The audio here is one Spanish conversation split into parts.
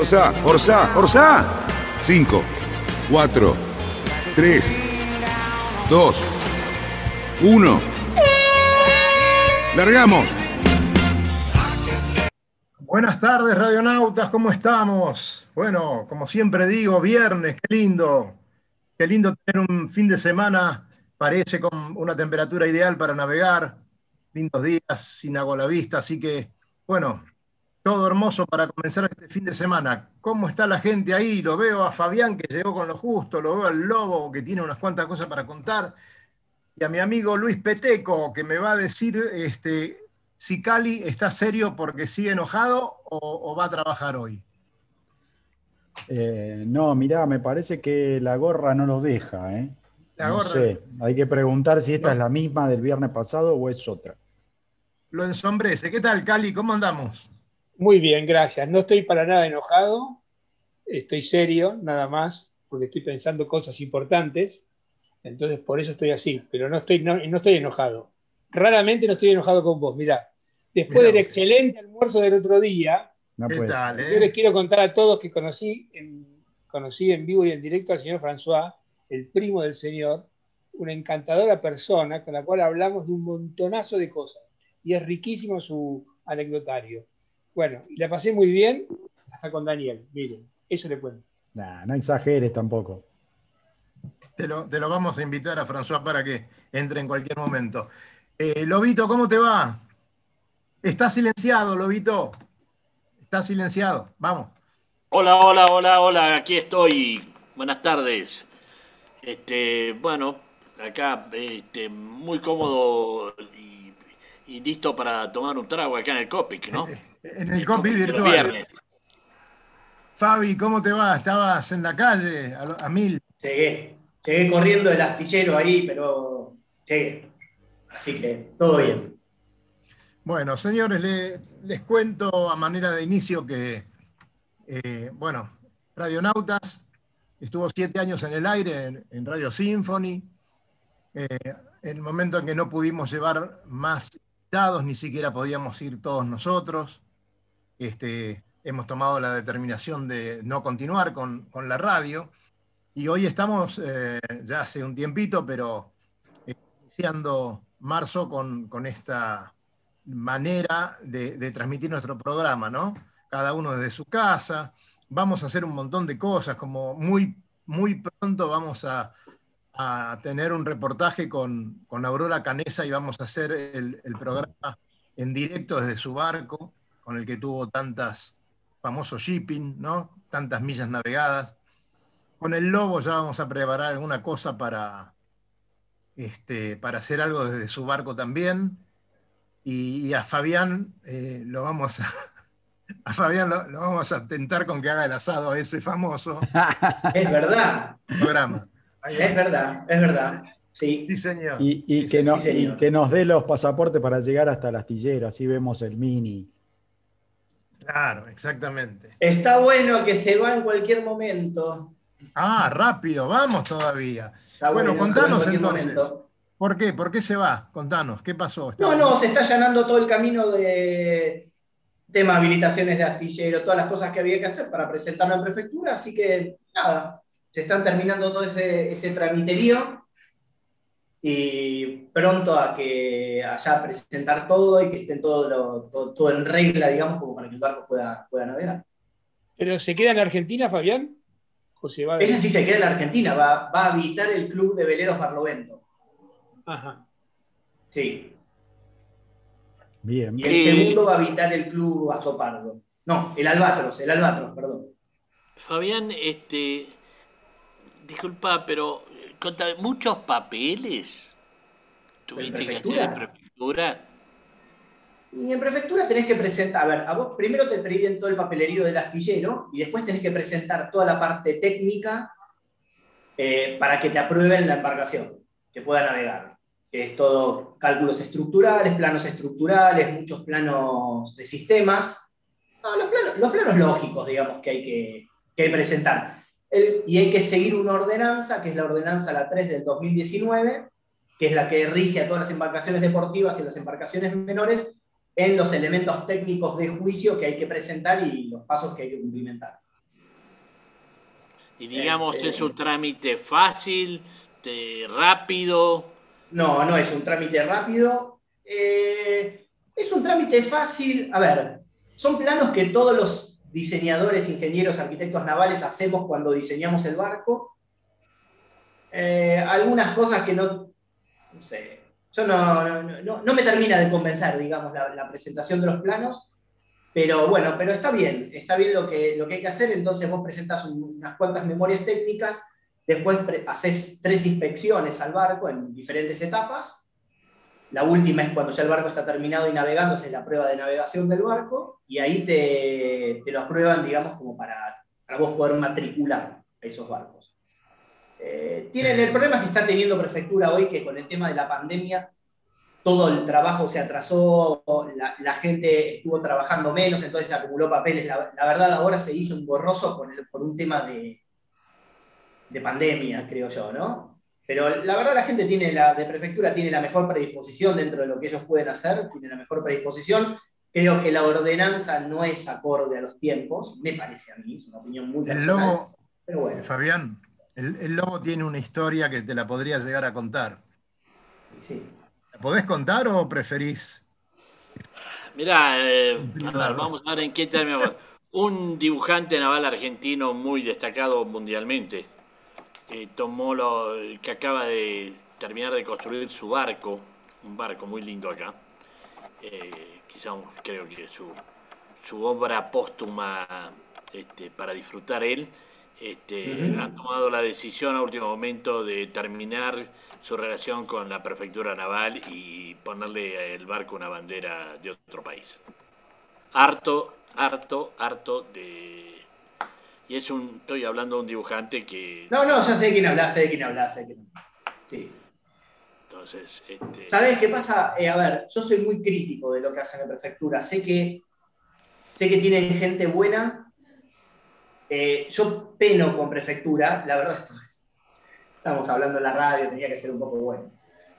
Orsá, Orsá, Orsá. 5, 4, 3, 2, 1. ¡Largamos! Buenas tardes, radionautas, ¿cómo estamos? Bueno, como siempre digo, viernes, qué lindo. Qué lindo tener un fin de semana, parece con una temperatura ideal para navegar, lindos días, sin agua la vista, así que, bueno, todo hermoso para comenzar este fin de semana. ¿Cómo está la gente ahí? Lo veo a Fabián que llegó con lo justo, lo veo al Lobo que tiene unas cuantas cosas para contar, y a mi amigo Luis Peteco que me va a decir este, si Cali está serio porque sigue enojado o, va a trabajar hoy. Eh, no, mirá, me parece que la gorra no lo deja. ¿eh? no sé, hay que preguntar si esta es la misma del viernes pasado o es otra. Lo ensombrece. ¿Qué tal, Cali? ¿Cómo andamos? Muy bien, gracias. No estoy para nada enojado, estoy serio, nada más, porque estoy pensando cosas importantes, entonces por eso estoy así, pero no estoy, no, estoy enojado. Raramente no estoy enojado con vos, mirá. Después del excelente almuerzo del otro día, yo eh? les quiero contar a todos que conocí en, conocí en vivo y en directo al señor François, el primo del señor, una encantadora persona con la cual hablamos de un montonazo de cosas. Y es riquísimo su anecdotario. Bueno, la pasé muy bien hasta con Daniel, miren, eso le cuento. no exageres tampoco. Te lo, vamos a invitar a François para que entre en cualquier momento. Eh, Lobito, ¿cómo te va? Está silenciado, Lobito. Está silenciado. Vamos. Hola, hola, hola, hola. Aquí estoy. Buenas tardes. Este, bueno, acá este, muy cómodo y, listo para tomar un trago acá en el Copic, ¿no? En el, copy virtual. Fabi, ¿cómo te va? ¿Estabas en la calle a, mil? Llegué. Llegué corriendo el astillero ahí, pero llegué. Así que todo bien. Bueno, señores, les cuento a manera de inicio que, eh, bueno, Radionautas estuvo siete años en el aire en, Radio Symphony. Eh, en el momento en que no pudimos llevar más ni siquiera podíamos ir todos nosotros. Este, hemos tomado la determinación de no continuar con, la radio. Y hoy estamos, eh, ya hace un tiempito, pero eh, iniciando marzo con, esta manera de, transmitir nuestro programa, ¿no? Cada uno desde su casa. Vamos a hacer un montón de cosas, como muy, muy pronto vamos a, tener un reportaje con, Aurora Canesa y vamos a hacer el, el programa en directo desde su barco con el que tuvo tantas famosos shipping, ¿no? Tantas millas navegadas. Con el Lobo ya vamos a preparar alguna cosa para, este, para hacer algo desde su barco también. Y, a Fabián eh, lo vamos a, a Fabián lo, vamos a tentar con que haga el asado ese famoso. Es verdad. Programa. Es verdad, es verdad. Sí. sí señor. Y, que, y, que, nos dé los pasaportes para llegar hasta el astillero, así vemos el mini. Claro, exactamente. Está bueno que se va en cualquier momento. Ah, rápido, vamos todavía. bueno, contanos entonces. ¿Por qué? ¿Por qué se va? Contanos, ¿qué pasó? no, no, se está allanando todo el camino de tema habilitaciones de astillero, todas las cosas que había que hacer para presentarlo en prefectura, así que nada, se están terminando todo ese, ese tramiterío y pronto a que allá presentar todo y que esté todo, todo, en regla, digamos, como para que el barco pueda, pueda navegar. ¿Pero se queda en Argentina, Fabián? Ese sí se queda en Argentina, va, va a habitar el club de veleros Barlovento. Ajá. Sí. Bien. Y el segundo va a habitar el club Azopardo. No, el Albatros, el Albatros, perdón. Fabián, este, disculpa, pero muchos papeles tuviste que hacer en prefectura. Y en prefectura tenés que presentar, a ver, a vos primero te piden todo el papelerío del astillero y después tenés que presentar toda la parte técnica eh, para que te aprueben la embarcación, que pueda navegar. Es todo cálculos estructurales, planos estructurales, muchos planos de sistemas. los, planos, lógicos, digamos, que hay que, que presentar. Y hay que seguir una ordenanza, que es la ordenanza la 3 del 2019, que es la que rige a todas las embarcaciones deportivas y las embarcaciones menores, en los elementos técnicos de juicio que hay que presentar y los pasos que hay que cumplimentar. Y digamos, este, ¿es un trámite fácil, rápido? No, no es un trámite rápido. Eh, es un trámite fácil. A ver, son planos que todos los diseñadores, ingenieros, arquitectos navales hacemos cuando diseñamos el barco. Eh, algunas cosas que no, no sé, yo no, no, me termina de convencer, digamos, la, presentación de los planos, pero bueno, pero está bien, está bien lo que, lo que hay que hacer, entonces vos presentas unas cuantas memorias técnicas, después haces tres inspecciones al barco en diferentes etapas, la última es cuando ya el barco está terminado y navegando, es la prueba de navegación del barco, y ahí te, te lo aprueban, digamos, como para, para vos poder matricular esos barcos. Eh, tienen el problema que está teniendo prefectura hoy, que con el tema de la pandemia todo el trabajo se atrasó, la, gente estuvo trabajando menos, entonces se acumuló papeles. La, verdad ahora se hizo un borroso por, por un tema de, de pandemia, creo yo, ¿no? Pero la verdad la gente tiene la, de prefectura tiene la mejor predisposición dentro de lo que ellos pueden hacer, tiene la mejor predisposición. Creo que la ordenanza no es acorde a los tiempos, me parece a mí, es una opinión muy personal. pero bueno. Fabián, el, lobo tiene una historia que te la podría llegar a contar. Sí. ¿La podés contar o preferís? Mirá, eh, vamos a ver en qué términos. Un dibujante naval argentino muy destacado mundialmente eh, tomó lo que acaba de terminar de construir su barco, un barco muy lindo acá. Eh, quizá creo que su, su obra póstuma este, para disfrutar él este, ha tomado la decisión a último momento de terminar su relación con la prefectura naval y ponerle el barco una bandera de otro país. Harto, harto, harto de... Y es un, estoy hablando de un dibujante que... No, no, ya sé de quién hablas, sé de quién hablas, sé de quién Sí. Entonces, este... ¿Sabes qué pasa? Eh, a ver, yo soy muy crítico de lo que hace la prefectura. Sé que, sé que tienen gente buena eh, yo peno con prefectura, la verdad, esto, estamos hablando en la radio, tenía que ser un poco bueno.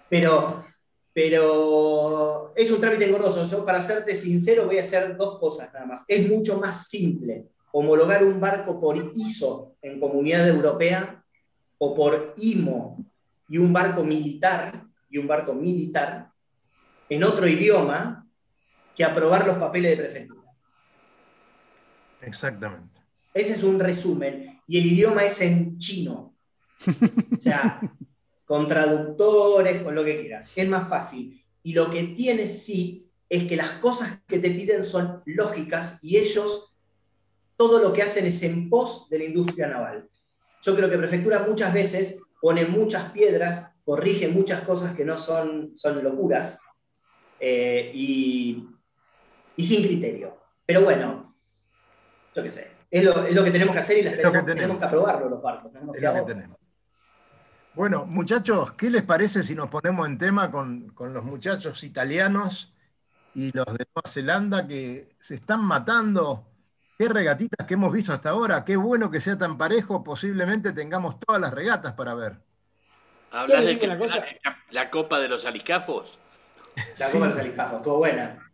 Pero, pero es un trámite engorroso. Yo, para serte sincero, voy a hacer dos cosas nada más. Es mucho más simple homologar un barco por ISO en Comunidad Europea o por IMO y un barco militar y un barco militar en otro idioma que aprobar los papeles de prefectura. Exactamente. Ese es un resumen. Y el idioma es en chino. O sea, con traductores, con lo que quieras. Es más fácil. Y lo que tiene sí es que las cosas que te piden son lógicas y ellos todo lo que hacen es en pos de la industria naval. Yo creo que Prefectura muchas veces pone muchas piedras, corrige muchas cosas que no son, son locuras eh, y, y sin criterio. Pero bueno, yo qué sé. Es lo, que tenemos que hacer y tenemos, que aprobarlo los barcos. es lo que tenemos. Bueno, muchachos, ¿qué les parece si nos ponemos en tema con, los muchachos italianos y los de Nueva Zelanda que se están matando? Qué regatitas que hemos visto hasta ahora, qué bueno que sea tan parejo, posiblemente tengamos todas las regatas para ver. ¿Hablas de la, Copa de los Alicafos? La Copa de los Alicafos, estuvo buena.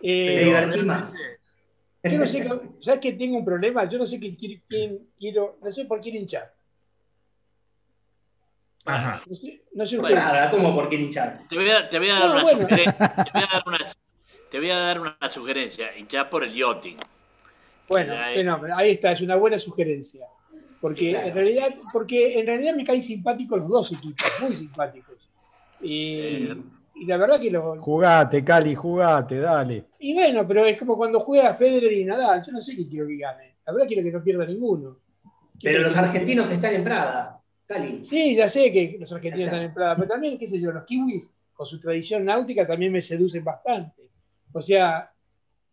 Eh, Me divertí más. Yo no sé, ¿sabes que tengo un problema? Yo no sé quién, quiero, no sé por quién hinchar. Ajá. No sé, no sé nada, ¿cómo por quién hinchar? Te voy a, te voy a dar una sugerencia. Te voy a dar una, te voy a dar una sugerencia. Hinchar por el yachting. Bueno, ahí está, es una buena sugerencia. Porque en realidad, porque en realidad me caen simpáticos los dos equipos, muy simpáticos. Y, eh, y la verdad que lo. Jugate, Cali, jugate, dale. Y bueno, pero es como cuando juega Federer y Nadal. Yo no sé qué quiero que gane. La verdad quiero que no pierda ninguno. pero los argentinos están en Prada, Cali. Sí, ya sé que los argentinos están en Prada. Pero también, qué sé yo, los kiwis, con su tradición náutica, también me seducen bastante. O sea,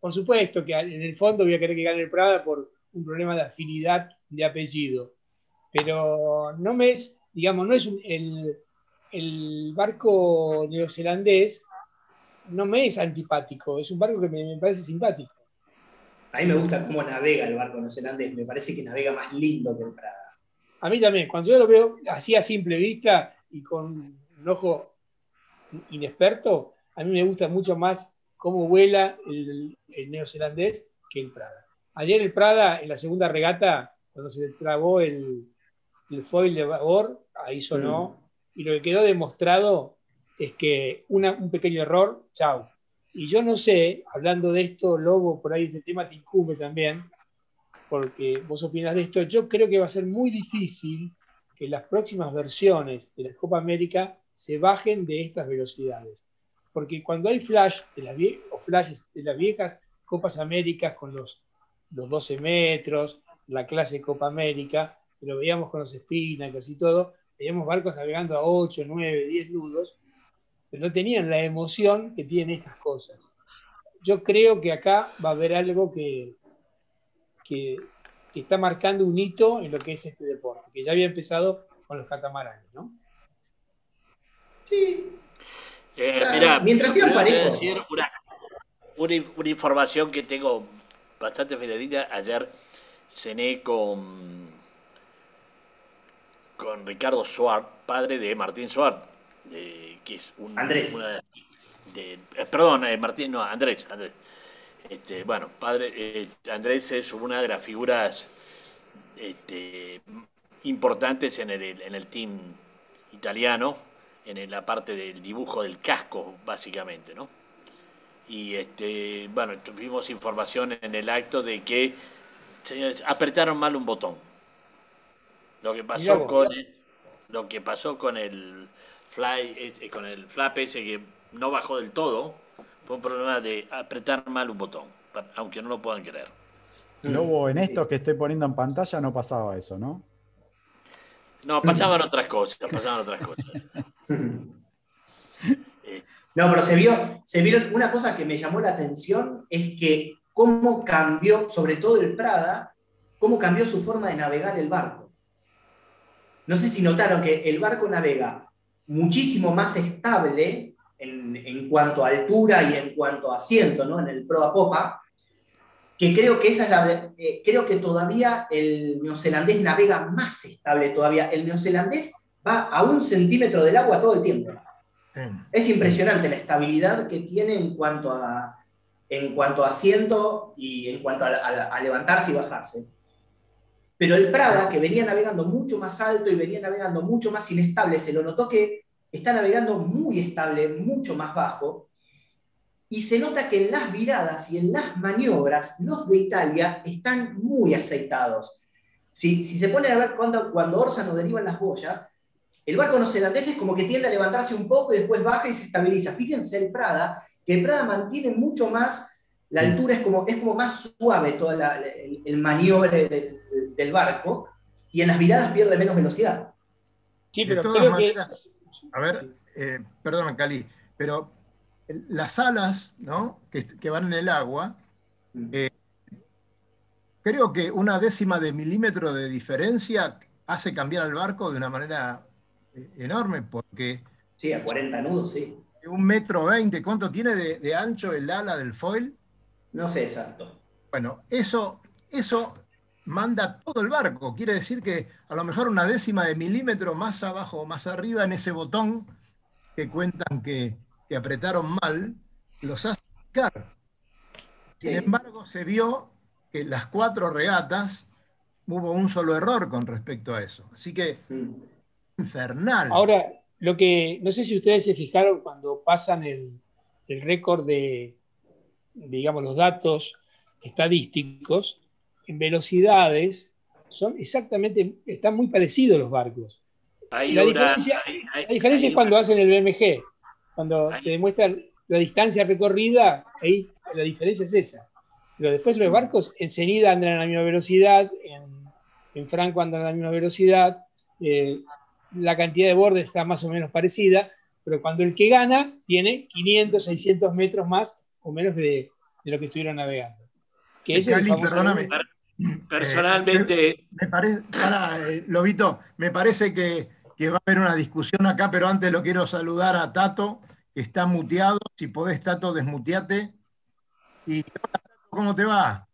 por supuesto que en el fondo voy a querer que gane el Prada por un problema de afinidad de apellido, pero no me es, digamos, no es el, el barco neozelandés, no me es antipático, es un barco que me, parece simpático. A mí me gusta cómo navega el barco neozelandés, me parece que navega más lindo que el Prada. A mí también, cuando yo lo veo así a simple vista y con un ojo inexperto, a mí me gusta mucho más cómo vuela el, neozelandés que el Prada. Ayer el Prada, en la segunda regata, cuando se le trabó el, foil de babor, ahí sonó, mm. y lo que quedó demostrado es que un pequeño error, chao. Y yo no sé, hablando de esto, Lobo, por ahí este tema te incumbe también, porque vos opinas de esto, yo creo que va a ser muy difícil que las próximas versiones de la Copa América se bajen de estas velocidades. Porque cuando hay flash o flashes de las viejas Copas Américas con los, los 12 metros, la clase Copa América, que lo veíamos con los Spinacles y todo, veíamos barcos navegando a 8, 9, 10 nudos, pero no tenían la emoción que tienen estas cosas. Yo creo que acá va a haber algo que, que, está marcando un hito en lo que es este deporte, que ya había empezado con los catamaranes, ¿no? Sí. Eh, mira, mientras. Una, una, información que tengo bastante fidedigna. Ayer cené con, con Ricardo Suárez, padre de Martín Suárez, que es un, Andrés. de, eh, perdón, eh, Martín, no, Andrés, Andrés. Este, bueno, padre, Andrés es una de las figuras este, importantes en el, en el team italiano en la parte del dibujo del casco, básicamente, ¿no? Y este, bueno, tuvimos información en el acto de que señores, apretaron mal un botón. Lo que pasó con el, lo que pasó con el fly, este, con el flap ese que no bajó del todo, fue un problema de apretar mal un botón, aunque no lo puedan creer. Luego, en esto que estoy poniendo en pantalla no pasaba eso, ¿no? No, pasaban otras cosas, pasaban otras cosas. No, pero se vio, se vieron, una cosa que me llamó la atención es que cómo cambió, sobre todo el Prada, cómo cambió su forma de navegar el barco. No sé si notaron que el barco navega muchísimo más estable en, cuanto a altura y en cuanto a asiento, ¿no? En el proa popa, que creo que esa es la, eh, creo que todavía el neozelandés navega más estable todavía. El neozelandés va a un centímetro del agua todo el tiempo. Es impresionante la estabilidad que tiene en cuanto a, en cuanto a asiento y en cuanto a, levantarse y bajarse. Pero el Prada, que venía navegando mucho más alto y venía navegando mucho más inestable, se lo notó que está navegando muy estable, mucho más bajo, y se nota que en las viradas y en las maniobras los de Italia están muy aceitados. Si, si se pone a ver cuando, cuando Orsano deriva las boyas, el barco neozelandés es como que tiende a levantarse un poco y después baja y se estabiliza. Fíjense el Prada, que el Prada mantiene mucho más, la altura es como, es como más suave todo el, el, maniobre del, barco, y en las viradas pierde menos velocidad. Sí, pero de todas maneras, a ver, eh, perdón, Cali, pero las alas que, van en el agua, mm. eh, creo que una décima de milímetro de diferencia hace cambiar al barco de una manera enorme, porque... Sí, a 40 nudos, sí. Un metro veinte, ¿cuánto tiene de, ancho el ala del foil? No sé exacto. Bueno, eso, eso manda todo el barco. Quiere decir que a lo mejor una décima de milímetro más abajo o más arriba en ese botón que cuentan que, que apretaron mal, los hace picar. Sin embargo, se vio que las cuatro regatas hubo un solo error con respecto a eso. Así que, infernal. Ahora, lo que, no sé si ustedes se fijaron cuando pasan el, récord de, digamos, los datos estadísticos, en velocidades, son exactamente, están muy parecidos los barcos. la, diferencia, la diferencia es cuando hacen el BMG. Cuando te demuestran la distancia recorrida, ahí la diferencia es esa. Pero después los barcos enseguida andan a la misma velocidad, en, Franco andan a la misma velocidad, eh, la cantidad de bordes está más o menos parecida, pero cuando el que gana tiene 500, 600 metros más o menos de, lo que estuvieron navegando. Que es Cali, perdóname. Personalmente. Eh, me parece, eh, Lobito, me parece que, va a haber una discusión acá, pero antes lo quiero saludar a Tato, que está muteado. Si podés, Tato, desmuteate. Y ¿cómo te va?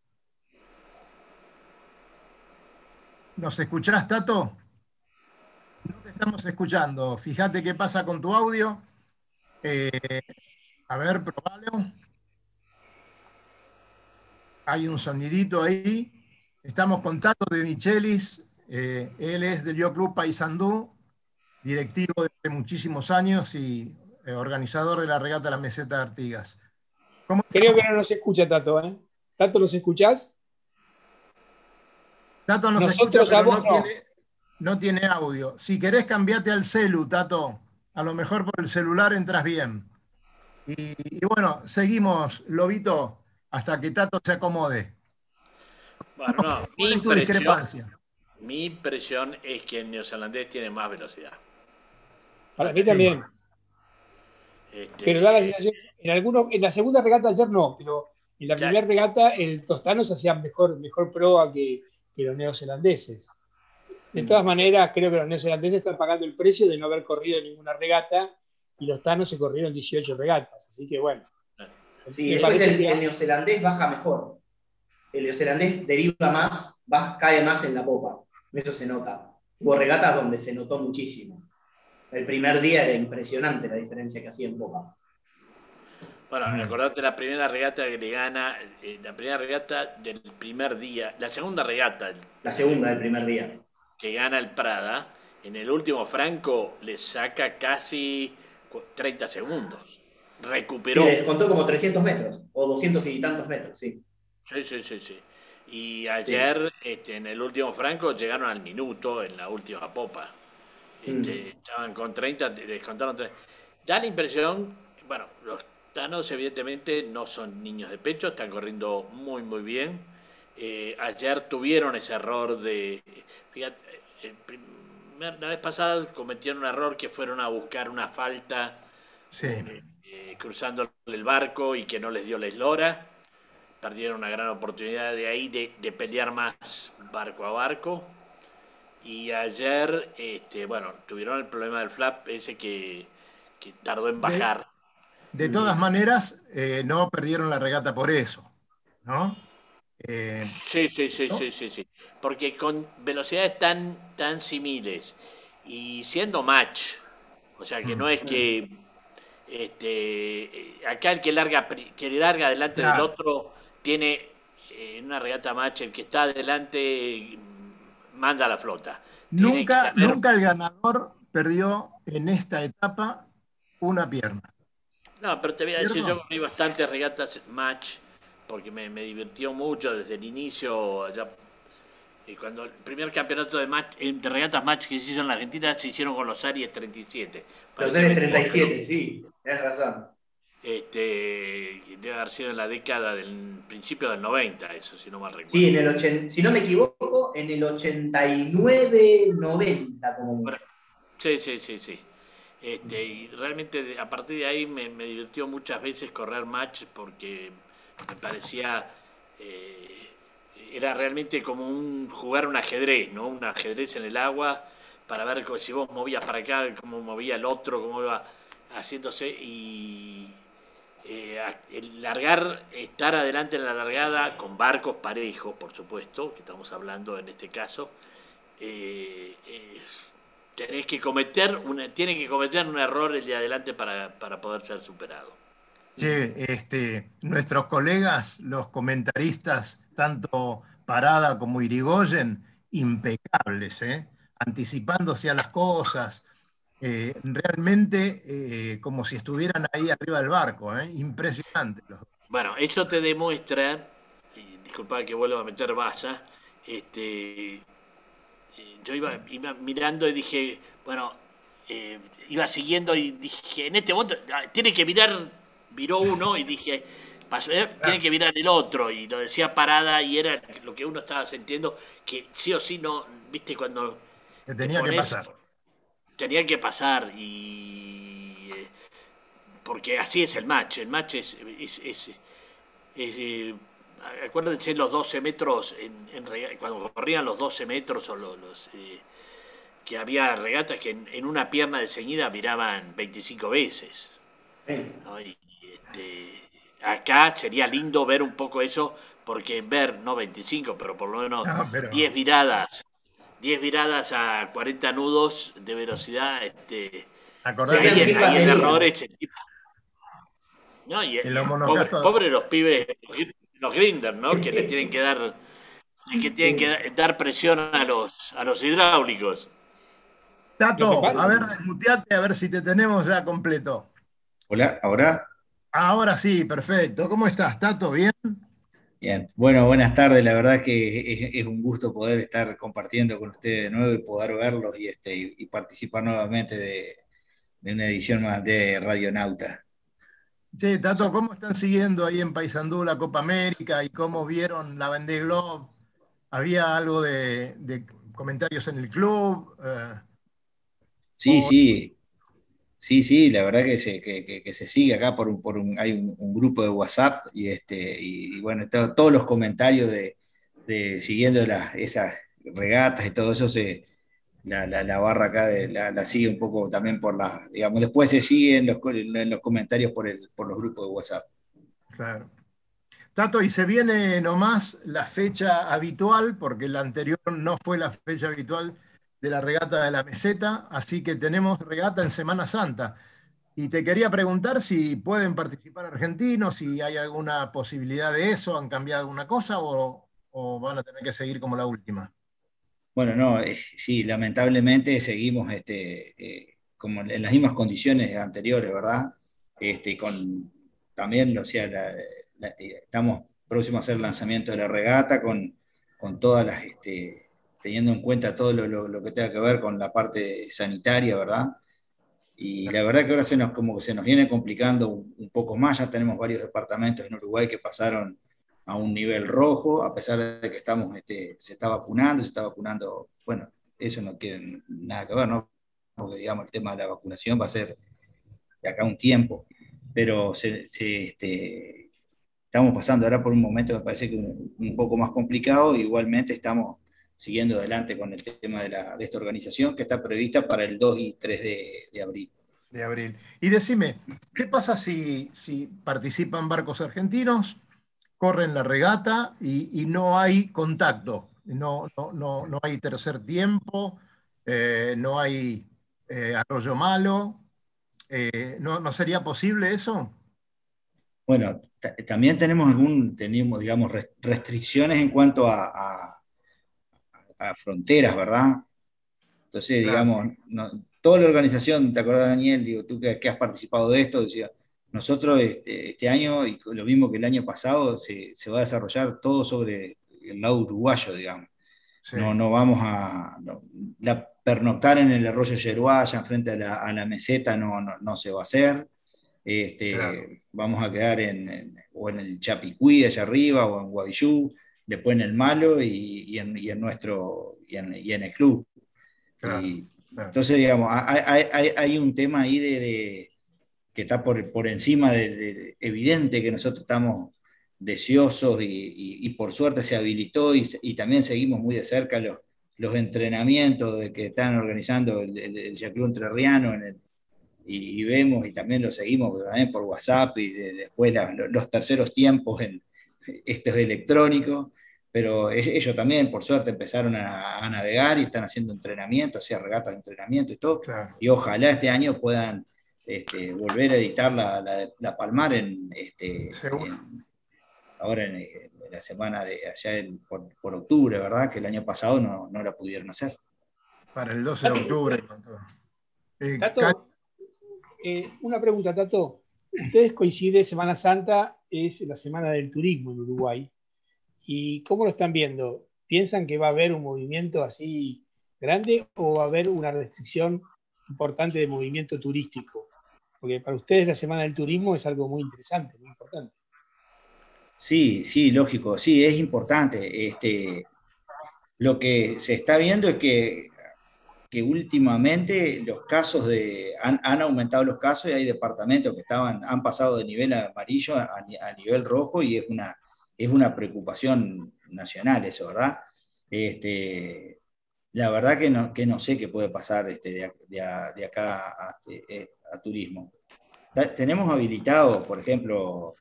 ¿Nos escuchás, Tato? Estamos escuchando. Fíjate qué pasa con tu audio. Eh, a ver, probalo. Hay un sonidito ahí. Estamos con Tato de Michelis. Eh, él es del Yo Club Paysandú, directivo de muchísimos años y eh, organizador de la regata de la meseta de Artigas. Creo que no nos escucha Tato, ¿eh? ¿Tato nos escuchás? Tato nos escucha, pero no, Tiene, no tiene audio. Si querés, cambiate al celu, Tato. A lo mejor por el celular entras bien. Y, bueno, seguimos, Lobito, hasta que Tato se acomode. Bueno, no, mi, impresión, mi impresión es que el neozelandés tiene más velocidad. Para mí también. Este, pero da la sensación, en, algunos, en la segunda regata ayer no, pero en la primera regata el tostano se hacía mejor, mejor proa que, que los neozelandeses. De todas maneras, creo que los neozelandeses están pagando el precio de no haber corrido ninguna regata y los tanos se corrieron 18 regatas. Así que bueno. Sí, el, el, neozelandés baja mejor. El neozelandés deriva más, cae más en la popa. Eso se nota. Hubo regatas donde se notó muchísimo. El primer día era impresionante la diferencia que hacía en popa. Bueno, acordate la primera regata que le gana, eh, la primera regata del primer día, la segunda regata. La segunda del primer día. Que gana el Prada, en el último Franco le saca casi 30 segundos. Recuperó. Sí, les contó como 300 metros, o 200 y tantos metros, sí. Sí, sí, sí, sí. Y ayer, este, en el último Franco, llegaron al minuto en la última popa. Este, mm. Estaban con 30, les contaron 30. Da la impresión, bueno, los Tanos evidentemente no son niños de pecho, están corriendo muy muy bien. Eh, ayer tuvieron ese error de, fíjate, la vez pasada cometieron un error que fueron a buscar una falta eh, eh, cruzando el barco y que no les dio la eslora. Perdieron una gran oportunidad de ahí de, pelear más barco a barco. Y ayer, este, bueno, tuvieron el problema del flap ese que, que tardó en bajar. De todas maneras, eh, no perdieron la regata por eso, ¿no? Eh, sí, sí, sí, sí, sí, sí. Porque con velocidades tan, tan similares y siendo match, o sea que no es que este, acá el que larga, que larga delante del otro tiene en una regata match, el que está adelante manda la flota. Nunca, nunca el ganador perdió en esta etapa una pierna. No, pero te voy a decir, yo vi bastantes regatas match, porque me, me divirtió mucho desde el inicio, allá y cuando el primer campeonato de, match, de regatas match que se hizo en la Argentina se hicieron con los Aries 37. Los Aries 37, sí, tienes razón. Este, debe haber sido en la década del principio del 90, eso si no mal recuerdo. Sí, en el si no me equivoco, en el 89, 90 como mucho. Sí, sí, sí, sí. Este, y realmente a partir de ahí me, divirtió muchas veces correr match porque me parecía eh, era realmente como un jugar un ajedrez, ¿no? Un ajedrez en el agua para ver si vos movías para acá, cómo movía el otro, cómo iba haciéndose y eh, el largar, estar adelante en la largada con barcos parejos, por supuesto, que estamos hablando en este caso, eh, tenés que cometer una, tiene que cometer un error el de adelante para, poder ser superado. Este, nuestros colegas, los comentaristas, tanto Parada como Irigoyen, impecables, ¿eh? anticipándose a las cosas, eh, realmente eh, como si estuvieran ahí arriba del barco, impresionante. Bueno, eso te demuestra, disculpa que vuelva a meter basa, este, yo iba, mirando y dije, bueno, eh, iba siguiendo y dije, en este momento ah, tiene que mirar, miró uno y dije, pasó, eh, tiene que mirar el otro y lo decía parada y era lo que uno estaba sintiendo, que sí o sí no, viste, cuando... tenía que pasar. Tenía que pasar y... Eh, porque así es el match. El match es. Eh, acuérdense los 12 metros, en, cuando corrían los 12 metros o los. Eh, que había regatas que en, una pierna de ceñida miraban 25 veces. Este, acá sería lindo ver un poco eso, porque ver, no 25, pero por lo menos 10 viradas 10 viradas a 40 nudos de velocidad, este, Acordate hay, hay errores. No, y, pobre, los pibes, los grinders, ¿no? Que le tienen que dar que tienen que dar presión a los a los hidráulicos. Tato, a ver, desmuteate a ver si te tenemos ya completo. Hola, ¿ahora? Ahora sí, perfecto. ¿Cómo estás, Tato? ¿Bien? Bien, bueno, buenas tardes. La verdad que es, un gusto poder estar compartiendo con ustedes de nuevo y poder verlos y, este, y, participar nuevamente de, una edición más de Radionauta. Sí, Tato, ¿cómo están siguiendo ahí en Paysandú la Copa América y cómo vieron la Vendée Globe? ¿Había algo de, comentarios en el club? Eh, sí, sí. Sí, sí, la verdad que se, que, se sigue acá por un, por un hay un, grupo de WhatsApp y este y, bueno, todos los comentarios de, siguiendo esas regatas y todo eso se la, la, barra acá la, sigue un poco también por la, digamos, después se sigue en los, en los comentarios por, el, por los grupos de WhatsApp. Claro. Tato, y se viene nomás la fecha habitual, porque la anterior no fue la fecha habitual de la regata de la meseta, así que tenemos regata en Semana Santa. Y te quería preguntar si pueden participar argentinos, si hay alguna posibilidad de eso, han cambiado alguna cosa o, van a tener que seguir como la última. Bueno, no, eh, sí, lamentablemente seguimos este, eh, como en las mismas condiciones anteriores, ¿verdad? Este, con también, o sea, estamos próximos a hacer el lanzamiento de la regata con, con todas las este, teniendo en cuenta todo lo, que tenga que ver con la parte sanitaria, ¿verdad? Y la verdad que ahora se nos, como que se nos viene complicando un, poco más, ya tenemos varios departamentos en Uruguay que pasaron a un nivel rojo, a pesar de que estamos, este, se está vacunando, se está vacunando, bueno, eso no tiene nada que ver, ¿no? Porque digamos, el tema de la vacunación va a ser de acá un tiempo, pero se, este, estamos pasando ahora por un momento que parece que un, un poco más complicado, igualmente estamos siguiendo adelante con el tema de, la, de, esta organización que está prevista para el 2 y 3 de, abril. De abril. Y decime, ¿qué pasa si, si participan barcos argentinos, corren la regata y, no hay contacto? No, no, no, hay tercer tiempo, eh, no hay eh, arroyo malo. Eh, ¿no, sería posible eso? Bueno, también tenemos algún, tenemos, digamos, restricciones en cuanto a a fronteras, ¿verdad? Entonces, digamos, toda la organización, ¿te acordás, Daniel? Digo, tú que, has participado de esto, decía, nosotros este, este, año, y lo mismo que el año pasado, se, va a desarrollar todo sobre el lado uruguayo, digamos. No, no vamos a. la, pernoctar en el arroyo Yeruaya, frente a la, a la meseta, no, no, se va a hacer. Este, Vamos a quedar en, o en el Chapicuí, allá arriba, o en Guavillú después en el malo y, en, nuestro y en, el club. Entonces, digamos, hay, un tema ahí de, que está por, por encima de, evidente que nosotros estamos deseosos y, por suerte se habilitó y, también seguimos muy de cerca los, los entrenamientos de que están organizando el, el, el Entrerriano en el, y, vemos y también lo seguimos también por WhatsApp y después los terceros tiempos en estos electrónicos pero ellos también, por suerte, empezaron a, navegar y están haciendo entrenamiento, hacía regatas de entrenamiento y todo. Y ojalá este año puedan este, volver a editar la, la, Palmar en, este, ahora en, la semana de allá por, octubre, ¿verdad? Que el año pasado no, no la pudieron hacer. Para el 12 de octubre. Eh, Tato, eh, una pregunta, Tato. Ustedes coinciden, Semana Santa es la semana del turismo en Uruguay. ¿Y cómo lo están viendo? ¿Piensan que va a haber un movimiento así grande o va a haber una restricción importante de movimiento turístico? Porque para ustedes la Semana del Turismo es algo muy interesante, muy importante. Sí, sí, lógico, sí, es importante. Este, lo que se está viendo es que, que últimamente los casos de, han, aumentado los casos y hay departamentos que estaban, han pasado de nivel amarillo a, nivel rojo y es una, es una preocupación nacional eso, ¿verdad? Este, la verdad que no, que no sé qué puede pasar este, de, acá a, este, a, turismo. Tenemos habilitado, por ejemplo,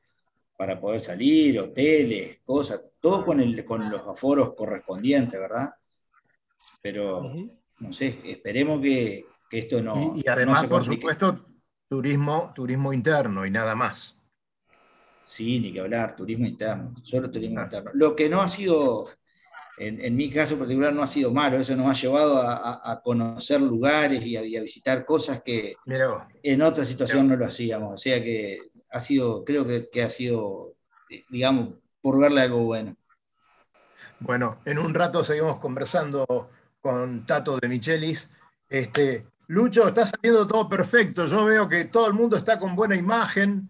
para poder salir, hoteles, cosas, todo con, el, con los aforos correspondientes, ¿verdad? Pero, no sé, esperemos que, esto no. Y, además, por supuesto, turismo, turismo interno y nada más. Sí, ni que hablar, turismo interno, solo turismo ah. interno. Lo que no ha sido, en, mi caso particular, no ha sido malo, eso nos ha llevado a, conocer lugares y a, visitar cosas que en otra situación no lo hacíamos. O sea que ha sido, creo que, que ha sido, digamos, por verle algo bueno. Bueno, en un rato seguimos conversando con Tato de Michelis. Este, Lucho, está saliendo todo perfecto. Yo veo que todo el mundo está con buena imagen,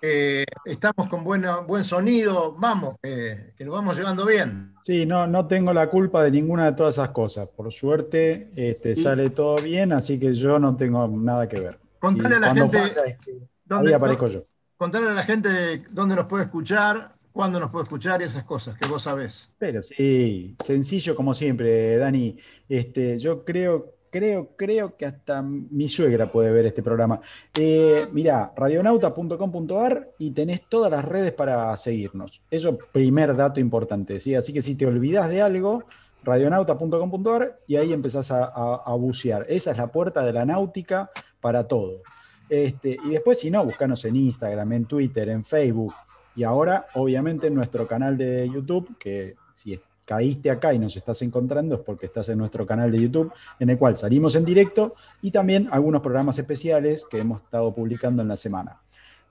eh, estamos con buena, buen sonido. Vamos, que lo vamos llevando bien. Sí, no, no tengo la culpa de ninguna de todas esas cosas. Por suerte este, sale todo bien, así que yo no tengo nada que ver. Contale a la gente. ¿dónde, aparezco yo. Contale a la gente dónde nos puede escuchar, cuándo nos puede escuchar y esas cosas que vos sabés. Pero sí, sencillo como siempre, Dani. Este, yo creo, creo, creo que hasta mi suegra puede ver este programa. Eh, mirá, radionauta.com.ar y tenés todas las redes para seguirnos. Eso primer dato importante, ¿sí? Así que si te olvidás de algo, radionauta.com.ar y ahí empezás a, bucear. Esa es la puerta de la náutica para todo. Este, y después, si no, buscanos en Instagram, en Twitter, en Facebook. Y ahora, obviamente, en nuestro canal de YouTube, que si caíste acá y nos estás encontrando es porque estás en nuestro canal de YouTube, en el cual salimos en directo y también algunos programas especiales que hemos estado publicando en la semana.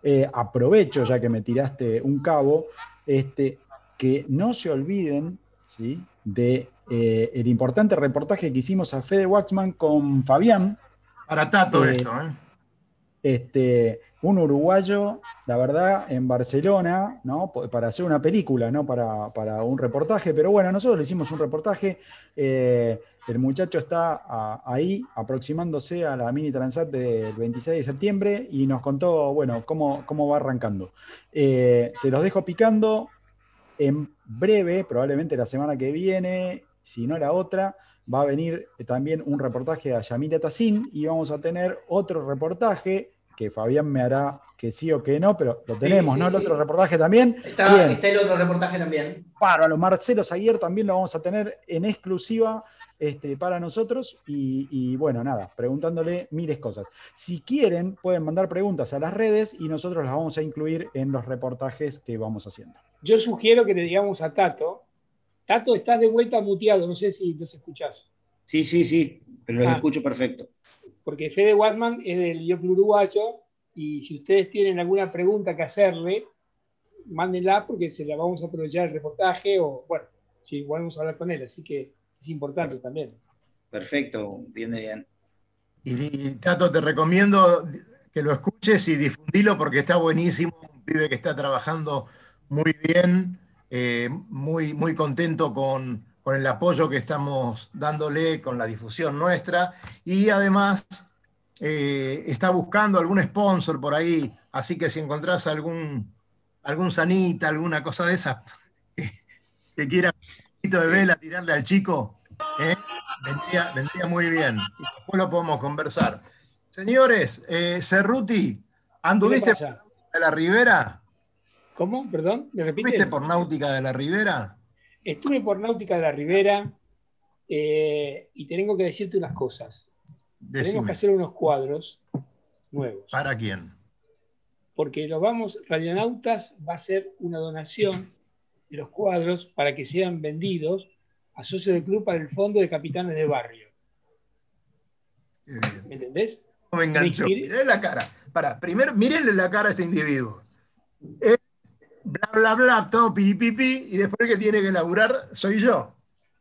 Eh, aprovecho, ya que me tiraste un cabo, este, que no se olviden ¿sí? de eh, el importante reportaje que hicimos a Fede Waxman con Fabián. Para Tato eh, esto, ¿eh? Este, un uruguayo, la verdad, en Barcelona, ¿no? Para hacer una película, ¿no? Para, un reportaje, pero bueno, nosotros le hicimos un reportaje, eh, el muchacho está ahí aproximándose a la mini Transat del 26 de septiembre y nos contó, bueno, cómo, cómo va arrancando. Eh, se los dejo picando en breve, probablemente la semana que viene, si no la otra, va a venir también un reportaje a Yamila Tassin y vamos a tener otro reportaje que Fabián me hará que sí o que no, pero lo tenemos, ¿no? El otro reportaje también. Está, el otro reportaje también. Para Marcelo Zaguier también lo vamos a tener en exclusiva este, para nosotros. Y, bueno, nada, preguntándole miles cosas. Si quieren, pueden mandar preguntas a las redes y nosotros las vamos a incluir en los reportajes que vamos haciendo. Yo sugiero que le digamos a Tato. Tato, estás de vuelta muteado, no sé si los escuchás. Sí, sí, sí, pero los ah. escucho perfecto porque Fede Watman es del Yo Uruguayo y si ustedes tienen alguna pregunta que hacerle, mándenla porque se la vamos a aprovechar el reportaje o, bueno, si volvemos a hablar con él, así que es importante también. Perfecto, bien bien. Y, Tato, te recomiendo que lo escuches y difundilo porque está buenísimo, un pibe que está trabajando muy bien, eh, muy, muy contento con, con el apoyo que estamos dándole con la difusión nuestra y además eh, está buscando algún sponsor por ahí, así que si encontrás algún, algún sanita, alguna cosa de esas que, quiera un poquito de vela tirarle al chico, eh, vendría, muy bien. Y después lo podemos conversar. Señores, eh, Cerruti, ¿anduviste por la Ribera? ¿Cómo? Perdón, ¿me ¿Anduviste por Náutica de la Ribera? Estuve por Náutica de la Ribera eh, y tengo que decirte unas cosas. Tenemos que hacer unos cuadros nuevos. ¿Para quién? Porque los vamos, Radionautas va a ser una donación de los cuadros para que sean vendidos a socios del club para el Fondo de Capitanes de Barrio. ¿Me entendés? me enganchó. Miré la cara. Para, primero, mírenle la cara a este individuo bla, bla, bla, todo pipi, y después el que tiene que laburar soy yo.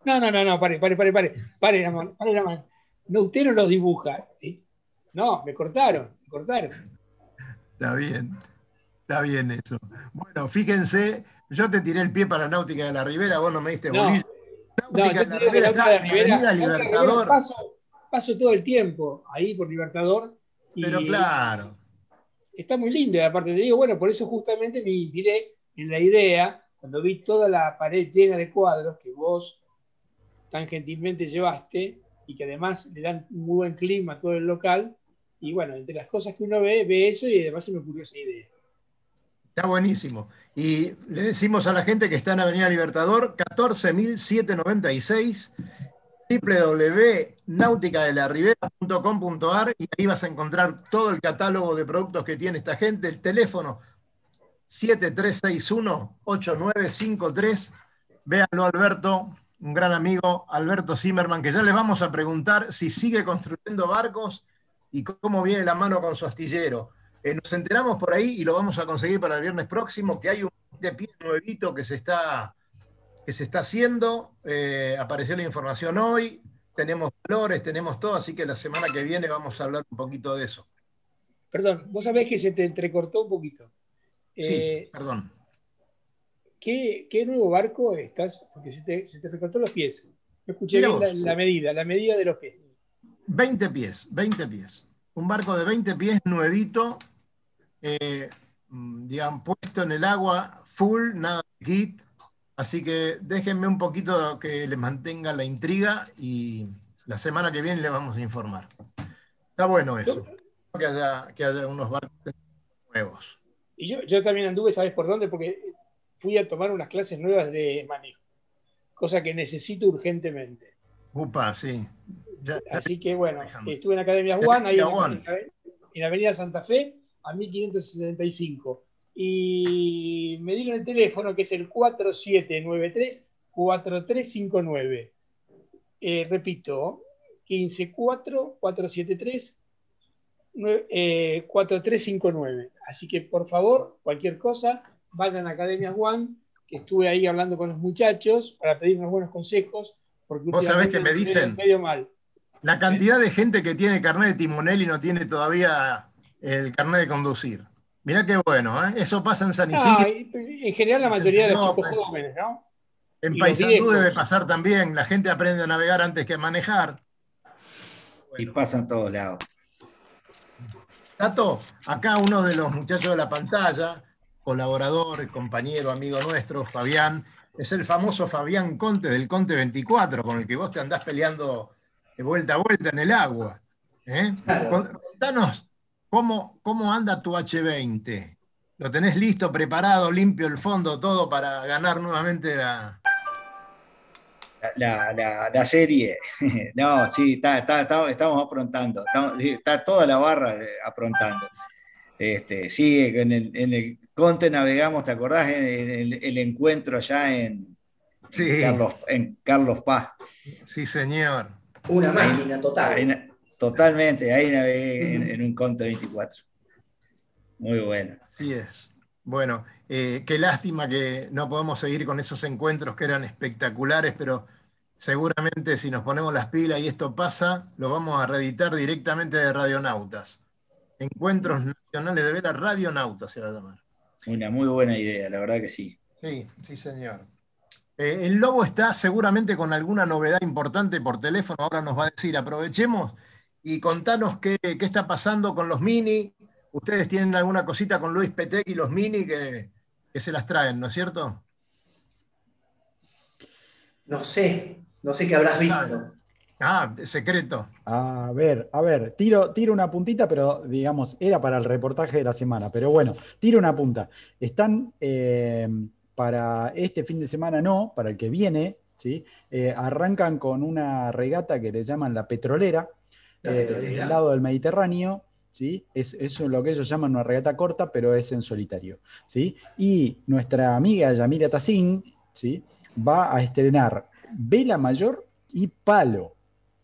No, no, no, no, pare, pare, pare, pare, pare la mano, pare la mano. No, usted no los dibuja. No, me cortaron, me cortaron. Está bien, está bien eso. Bueno, fíjense, yo te tiré el pie para Náutica de la Ribera, vos no me diste no. bolillo. Náutica de la Ribera, está Libertador. Paso, paso todo el tiempo ahí por Libertador. Pero claro. Está muy lindo, y aparte te digo, bueno, por eso justamente me inspiré en la idea, cuando vi toda la pared llena de cuadros que vos tan gentilmente llevaste y que además le dan un muy buen clima a todo el local. Y bueno, entre las cosas que uno ve, ve eso y además se me ocurrió esa idea. Está buenísimo. Y le decimos a la gente que está en Avenida Libertador, 14.796, www.nauticadelarribera.com.ar y ahí vas a encontrar todo el catálogo de productos que tiene esta gente. El teléfono 7361-8953. Véanlo, Alberto, un gran amigo, Alberto Zimmerman, que ya le vamos a preguntar si sigue construyendo barcos y cómo viene la mano con su astillero. Eh, nos enteramos por ahí y lo vamos a conseguir para el viernes próximo, que hay un de pie nuevito que se está, que se está haciendo. Eh, apareció la información hoy, tenemos valores, tenemos todo, así que la semana que viene vamos a hablar un poquito de eso. Perdón, vos sabés que se te entrecortó un poquito. Sí, eh, perdón. ¿qué, nuevo barco estás? Porque se te, se recortó los pies. Escuché bien la, medida, la medida de los pies. 20 pies, 20 pies. Un barco de 20 pies nuevito, eh, mm, puesto en el agua full, nada de kit. Así que déjenme un poquito que les mantenga la intriga y la semana que viene les vamos a informar. Está bueno eso. Que haya, que haya unos barcos nuevos. Y yo, yo también anduve, ¿sabes por dónde? Porque fui a tomar unas clases nuevas de manejo, cosa que necesito urgentemente. Upa, sí. Así que bueno, estuve en Academia Juan, ahí en, en Avenida Santa Fe, a 1565. Y me dieron el teléfono que es el 4793-4359. Eh, repito, 154-473-4359. Así que por favor, cualquier cosa, vayan a Academia One, que estuve ahí hablando con los muchachos para pedir unos buenos consejos. Porque Vos sabés que me dicen medio mal. la cantidad de gente que tiene carnet de timonel y no tiene todavía el carnet de conducir. Mirá qué bueno, ¿eh? eso pasa en San Isidro. en general la mayoría de los chicos pues, jóvenes, ¿no? En Paysandú debe pasar también, la gente aprende a navegar antes que a manejar. Y pasa en todos lados. Tato, acá uno de los muchachos de la pantalla, colaborador, compañero, amigo nuestro, Fabián, es el famoso Fabián Conte del Conte 24, con el que vos te andás peleando de vuelta a vuelta en el agua. ¿eh? Contanos, ¿Cómo, anda tu H20? ¿Lo tenés listo, preparado, limpio el fondo, todo para ganar nuevamente la, la, serie. No, sí, estamos aprontando. está toda la barra eh, aprontando. Este, sí, en el, en Conte navegamos, ¿te acordás? En el, encuentro allá en, Carlos, en Carlos Paz. Sí, señor. Una máquina total. Totalmente, ahí navegué en, un Conte 24. Muy bueno. Así es. Bueno, eh, qué lástima que no podemos seguir con esos encuentros que eran espectaculares, pero seguramente si nos ponemos las pilas y esto pasa, lo vamos a reeditar directamente de Radionautas. Encuentros Nacionales de Vera Radionautas se va a llamar. Una muy buena idea, la verdad que sí. Sí, sí, señor. Eh, el Lobo está seguramente con alguna novedad importante por teléfono, ahora nos va a decir, aprovechemos y contanos qué, está pasando con los mini. Ustedes tienen alguna cosita con Luis Petec y los mini que, se las traen, ¿no es cierto? No sé, no sé qué habrás visto. Ah, secreto. A ver, a ver, tiro, tiro una puntita, pero digamos, era para el reportaje de la semana. Pero bueno, tiro una punta. Están eh, para este fin de semana, no, para el que viene, ¿sí? Eh, arrancan con una regata que le llaman la petrolera, eh, el lado del Mediterráneo, ¿sí? Es, es, lo que ellos llaman una regata corta, pero es en solitario. ¿sí? Y nuestra amiga Yamila Tassin ¿sí? va a estrenar vela mayor y palo.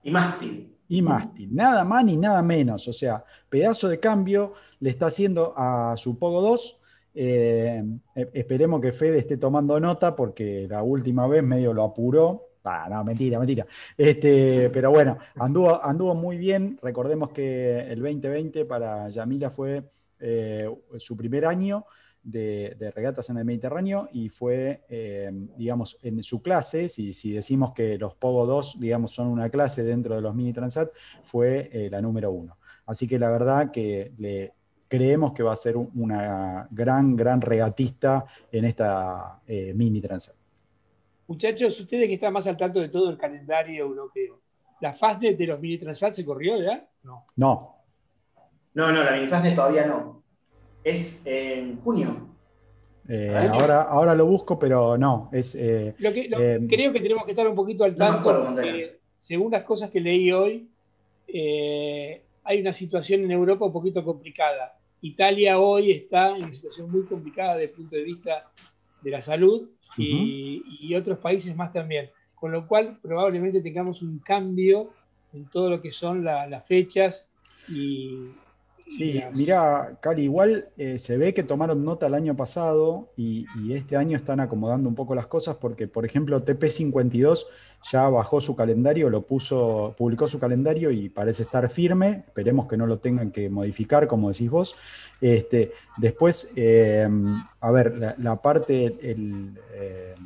Y mástil. Y mástil. Nada más ni nada menos. O sea, pedazo de cambio le está haciendo a su Pogo 2. Eh, e, esperemos que Fede esté tomando nota porque la última vez medio lo apuró Ah, no, mentira, mentira. Este, pero bueno, anduvo, anduvo muy bien. Recordemos que el 2020 para Yamila fue eh, su primer año de, regatas en el Mediterráneo y fue, eh, digamos, en su clase, si, si, decimos que los Pogo 2, digamos, son una clase dentro de los Mini Transat, fue eh, la número uno. Así que la verdad que le, creemos que va a ser una gran, gran regatista en esta eh, Mini Transat. Muchachos, ustedes que están más al tanto de todo el calendario europeo, ¿la Fastnet de los Mini Transat se corrió ya? No. No, no, no la Mini Fastnet todavía no es en junio. Eh, ahora, ahora lo busco, pero no. Es, eh, eh, creo que tenemos que estar un poquito al tanto. porque, según las cosas que leí hoy, hay una situación en Europa un poquito complicada. Italia hoy está en una situación muy complicada desde el punto de vista de la salud y, otros países más también. Con lo cual, probablemente tengamos un cambio en todo lo que son las fechas y, Sí, mira, Cali, igual eh, se ve que tomaron nota el año pasado y, este año están acomodando un poco las cosas porque, por ejemplo, TP52 ya bajó su calendario, lo puso, publicó su calendario y parece estar firme. Esperemos que no lo tengan que modificar, como decís vos. Este, después, em, a ver, la, parte, el, em,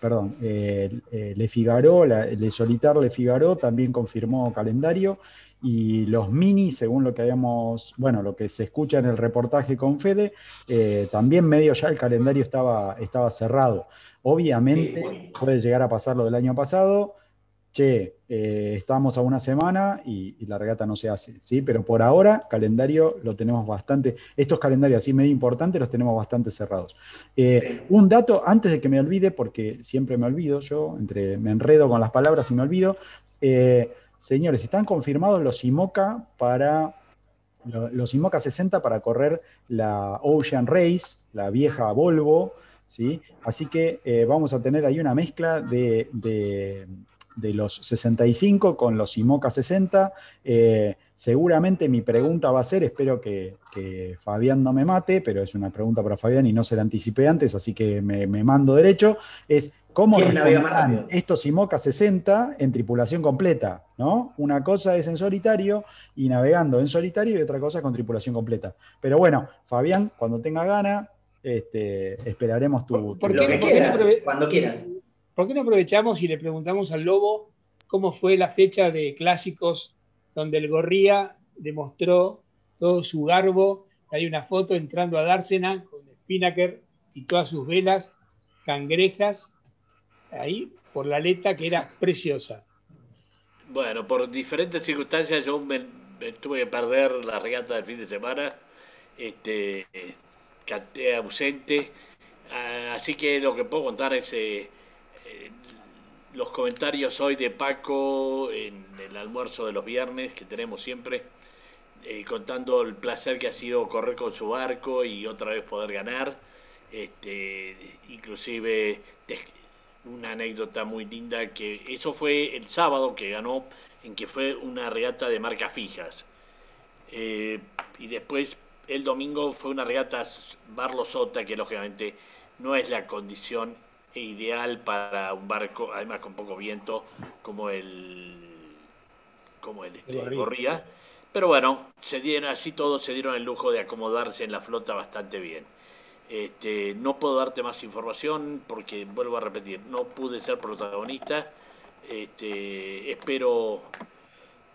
perdón, Le Figaro, la, Le Solitar Le Figaro también confirmó calendario y los mini, según lo que habíamos, bueno, lo que se escucha en el reportaje con Fede, eh, también medio ya el calendario estaba, estaba cerrado. Obviamente puede llegar a pasar lo del año pasado, che, eh, estamos a una semana y, la regata no se hace, ¿sí? Pero por ahora, calendario lo tenemos bastante, estos calendarios así medio importantes los tenemos bastante cerrados. Eh, un dato, antes de que me olvide, porque siempre me olvido yo, entre, me enredo con las palabras y me olvido, Señores, están confirmados los IMOCA para los IMOCA 60 para correr la Ocean Race, la vieja Volvo, ¿sí? Así que eh, vamos a tener ahí una mezcla de, los 65 con los IMOCA 60. Eh, seguramente mi pregunta va a ser, espero que, Fabián no me mate, pero es una pregunta para Fabián y no se la anticipé antes, así que me, me mando derecho, es ¿Cómo responderán estos IMOCA 60 en tripulación completa? ¿no? Una cosa es en solitario y navegando en solitario y otra cosa con tripulación completa. Pero bueno, Fabián, cuando tenga gana, este, esperaremos tu... ¿Por, qué, cuando quieras. ¿Por qué no aprovechamos y le preguntamos al Lobo cómo fue la fecha de clásicos donde el Gorría demostró todo su garbo? Hay una foto entrando a Dársena con Spinnaker y todas sus velas, cangrejas ahí por la aleta que era preciosa. Bueno, por diferentes circunstancias yo me, tuve que perder la regata del fin de semana, este, canté ausente, así que lo que puedo contar es eh, eh, los comentarios hoy de Paco en el almuerzo de los viernes que tenemos siempre, eh, contando el placer que ha sido correr con su barco y otra vez poder ganar, este, inclusive una anécdota muy linda que eso fue el sábado que ganó, en que fue una regata de marcas fijas. Eh, y después el domingo fue una regata Barlo Sota, que lógicamente no es la condición ideal para un barco, además con poco viento, como el como el este, Gorría. Pero bueno, se dieron, así todos se dieron el lujo de acomodarse en la flota bastante bien. Este, no puedo darte más información porque, vuelvo a repetir, no pude ser protagonista. Este, espero,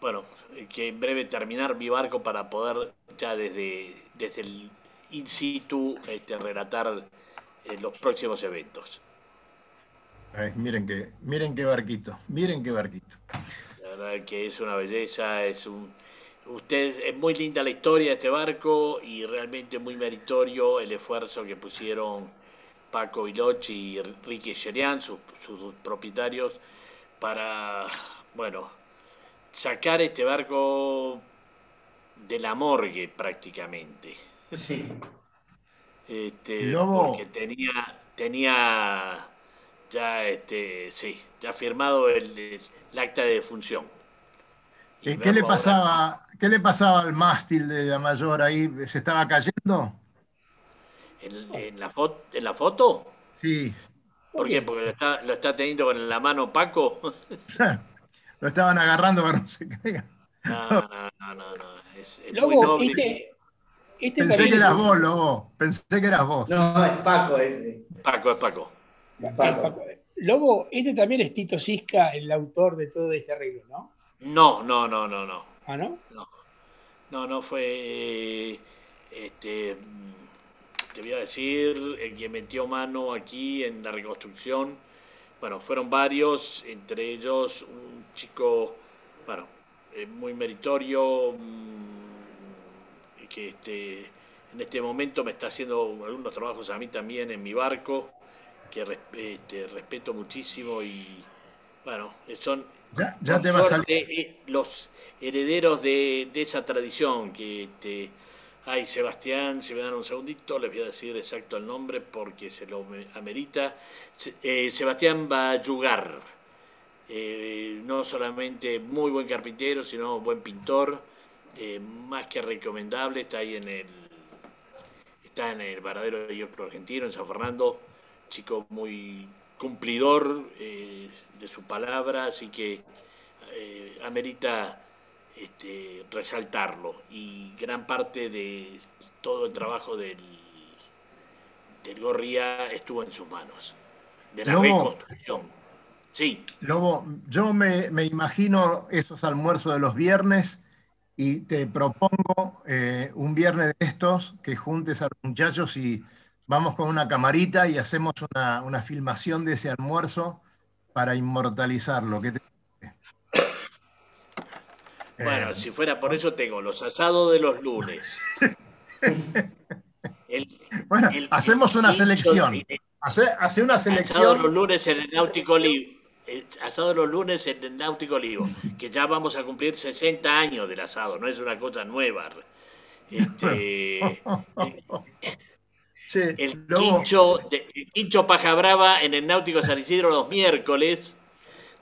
bueno, que en breve terminar mi barco para poder ya desde, desde el in situ este, relatar eh, los próximos eventos. miren, que, miren qué barquito, miren qué barquito. La verdad que es una belleza, es un Ustedes, es muy linda la historia de este barco y realmente muy meritorio el esfuerzo que pusieron Paco Vilochi y Ricky Sherian, sus, propietarios, para, bueno, sacar este barco de la morgue prácticamente. Sí. Este, porque tenía, tenía ya, este, sí, ya firmado el acta de defunción. ¿Qué le, pasaba, ¿Qué le pasaba al mástil de la mayor ahí? ¿Se estaba cayendo? ¿En, la, foto, ¿En la foto? Sí. ¿Por qué? ¿Porque lo está, lo está teniendo con la mano Paco? lo estaban agarrando para no se caiga. No, no, no, no. Es, muy noble. Este, Este Pensé que eras vos, Lobo. Pensé que eras vos. No, es Paco ese. Paco, es Paco. Es Paco. Lobo, este también es Tito Sisca, el autor de todo este arreglo, ¿no? No, no, no, no, no. ¿Ah, no? No, no fue. Este. Te voy a decir, el que metió mano aquí en la reconstrucción. Bueno, fueron varios, entre ellos un chico, bueno, eh, muy meritorio, mm, que este, en este momento me está haciendo algunos trabajos a mí también en mi barco, que res- este, respeto muchísimo y, bueno, son Ya, te a eh, los herederos de, de esa tradición que este, ay Sebastián, si me dan un segundito, les voy a decir exacto el nombre porque se lo me- amerita. Eh, Sebastián Bayugar, eh, no solamente muy buen carpintero, sino buen pintor, eh, más que recomendable, está ahí en el está en el Varadero de Hierro Argentino, en San Fernando, chico muy cumplidor eh, de su palabra, así que eh, amerita este, resaltarlo. Y gran parte de todo el trabajo del, del Gorria estuvo en sus manos, de la Lobo. reconstrucción. Sí, Lobo, yo me, me imagino esos almuerzos de los viernes y te propongo eh, un viernes de estos que juntes a los muchachos y vamos con una camarita y hacemos una, una filmación de ese almuerzo para inmortalizarlo. ¿Qué te parece? Bueno, Eh, si fuera por eso tengo los asados de los lunes. El- bueno, el- hacemos el una selección. el- Hace, hace una Asado los selección. lunes en el Náutico Olivo. Asado los lunes en el Náutico Olivo. Que ya vamos a cumplir 60 años del asado, no es una cosa nueva. Este, El, quincho, de- el quincho Paja Brava en el Náutico San Isidro los miércoles.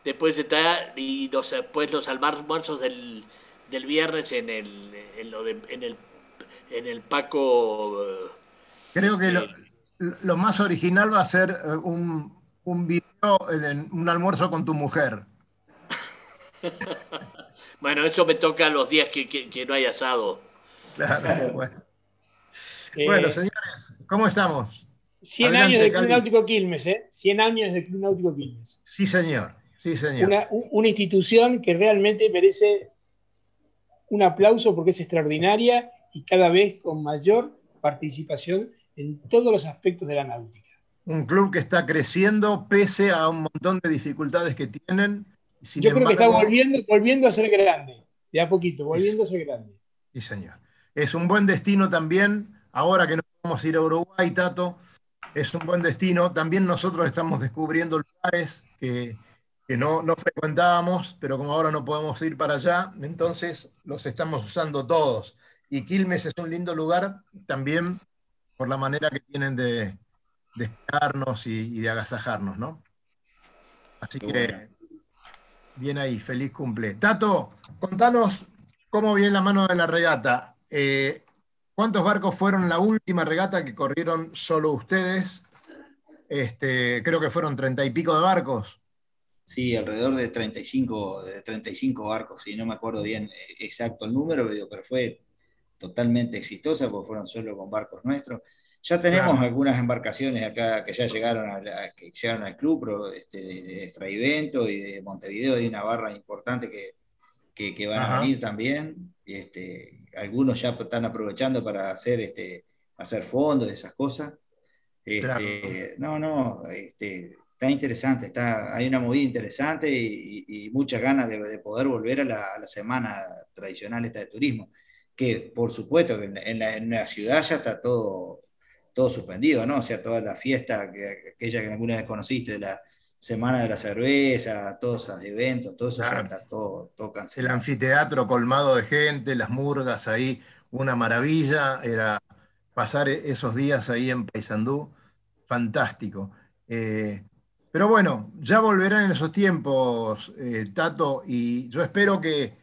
Después está, y los, después los almuerzos del, del viernes en el, en, lo de- en el, en el Paco. eh, creo que lo, sí. lo más original va a ser eh, un, un video, en un almuerzo con tu mujer. Bueno, eso me toca los días que, que- que no hay asado. Claro, bueno. Eh, Bueno, señores, ¿cómo estamos? 100 adelante, años del Club. Náutico Quilmes, ¿eh? 100 años del Club Náutico Quilmes. Sí, señor. Sí, señor. Una, institución que realmente merece un aplauso porque es extraordinaria y cada vez con mayor participación en todos los aspectos de la náutica. Un club que está creciendo pese a un montón de dificultades que tienen. Sin Yo creo que está volviendo, volviendo a ser grande, de a poquito, volviendo a ser grande. Sí, señor. Es un buen destino también. Ahora que no vamos a ir a Uruguay, Tato, es un buen destino. También nosotros estamos descubriendo lugares que, que no, no frecuentábamos, pero como ahora no podemos ir para allá, entonces los estamos usando todos. Y Quilmes es un lindo lugar también por la manera que tienen de, de esperarnos y, y de agasajarnos, ¿no? Así que, bien ahí, feliz cumple. Tato, contanos cómo viene la mano de la regata. Eh, ¿Cuántos barcos fueron la última regata que corrieron solo ustedes? Este, creo que fueron treinta y pico de barcos. Sí, alrededor de 35, de 35 barcos, y no me acuerdo bien eh, exacto el número, pero, fue totalmente exitosa porque fueron solo con barcos nuestros. Ya tenemos Claro. algunas embarcaciones acá que ya llegaron, a la- que llegaron al club, pero, este, de, de Extraivento y de Montevideo, hay una barra importante que, que, que van Ajá. a venir también. y, Este, algunos ya están aprovechando para hacer, este, hacer fondos esas cosas. Este, Claro. No, no, este, está interesante, está, hay una movida interesante y, y- y muchas ganas de, de poder volver a la, a la semana tradicional esta de turismo, que por supuesto que en, en la, en la ciudad ya está todo, todo suspendido, ¿no? O sea, toda la fiesta, que, aquella que alguna vez conociste, de la semana de la cerveza, todos esos eventos, todo eso Claro. ya está todo, todo El anfiteatro colmado de gente, las murgas ahí, una maravilla. Era pasar e- esos días ahí en Paysandú, fantástico. Eh, pero bueno, ya volverán en esos tiempos, eh, Tato, y yo espero que,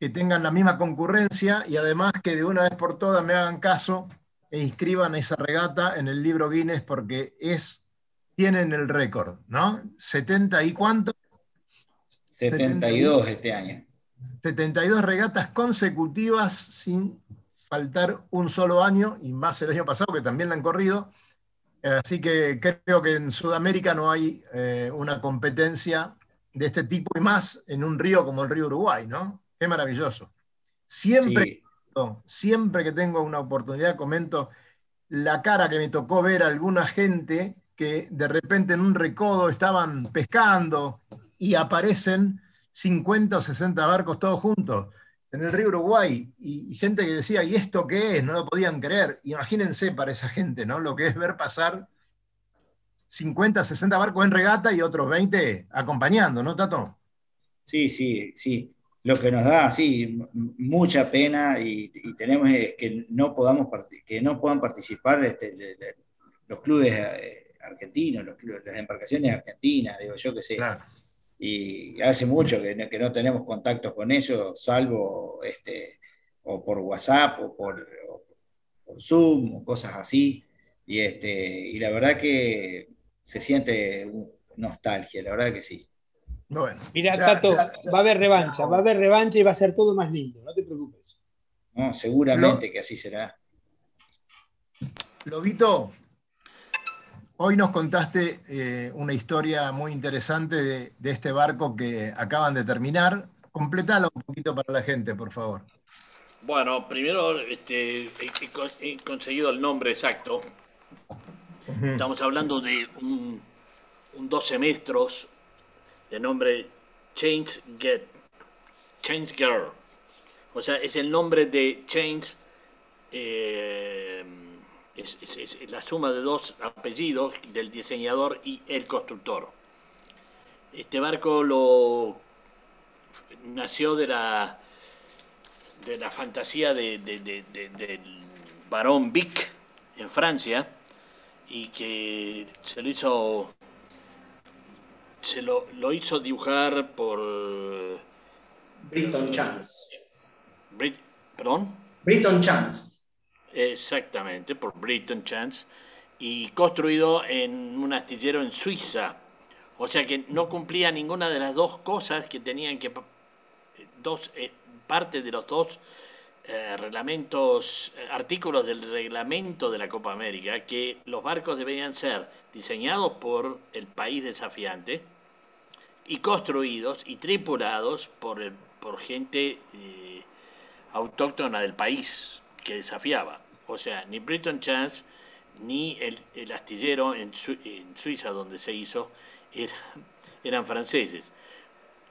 que tengan la misma concurrencia y además que de una vez por todas me hagan caso e inscriban esa regata en el libro Guinness porque es, tienen el récord, ¿no? 70 y cuánto? 72 este año. 72 regatas consecutivas sin, faltar un solo año, y más el año pasado, que también la han corrido. Así que creo que en Sudamérica no hay eh, una competencia de este tipo y más en un río como el río Uruguay, ¿no? Qué maravilloso. Siempre, siempre que tengo una oportunidad comento la cara que me tocó ver a alguna gente que de repente en un recodo estaban pescando y aparecen 50 o 60 barcos todos juntos en el río Uruguay y, gente que decía, ¿y esto qué es? No lo podían creer. Imagínense para esa gente, ¿no? Lo que es ver pasar 50, 60 barcos en regata y otros 20 acompañando, ¿no, Tato? Sí, sí, sí. Lo que nos da, sí, mucha pena y, tenemos es que no podamos que no puedan participar este, los clubes eh, argentinos, los, las embarcaciones argentinas, digo yo que sé. Y hace mucho que no, que no, tenemos contactos con ellos, salvo este, o por WhatsApp o por, por Zoom o cosas así. Y, este, y la verdad que se siente nostalgia, la verdad que sí. Bueno, Mira, Tato, va a haber revancha, va a haber revancha y va a ser todo más lindo, no te preocupes. No, seguramente que así será. Lobito, hoy nos contaste eh, una historia muy interesante de, este barco que acaban de terminar. Completalo un poquito para la gente, por favor. Bueno, primero este, he conseguido el nombre exacto Estamos hablando de un, 12 metros de nombre Change Get, Change Girl. O sea, es el nombre de Change, eh, es, la suma de dos apellidos del diseñador y el constructor. Este barco lo nació de la de la fantasía de, del barón Vic en Francia y que se lo hizo se lo, lo hizo dibujar por Britton Chance. ¿Perdón? Britton Chance. Exactamente, por Britton Chance. Y construido en un astillero en Suiza. O sea que no cumplía ninguna de las dos cosas que tenían que. Dos, eh, parte de los dos eh, reglamentos, artículos del reglamento de la Copa América, que los barcos debían ser diseñados por el país desafiante y construidos y tripulados por, por gente eh, autóctona del país que desafiaba. O sea, ni Britain Chance ni el, astillero en, en, Suiza donde se hizo eran franceses.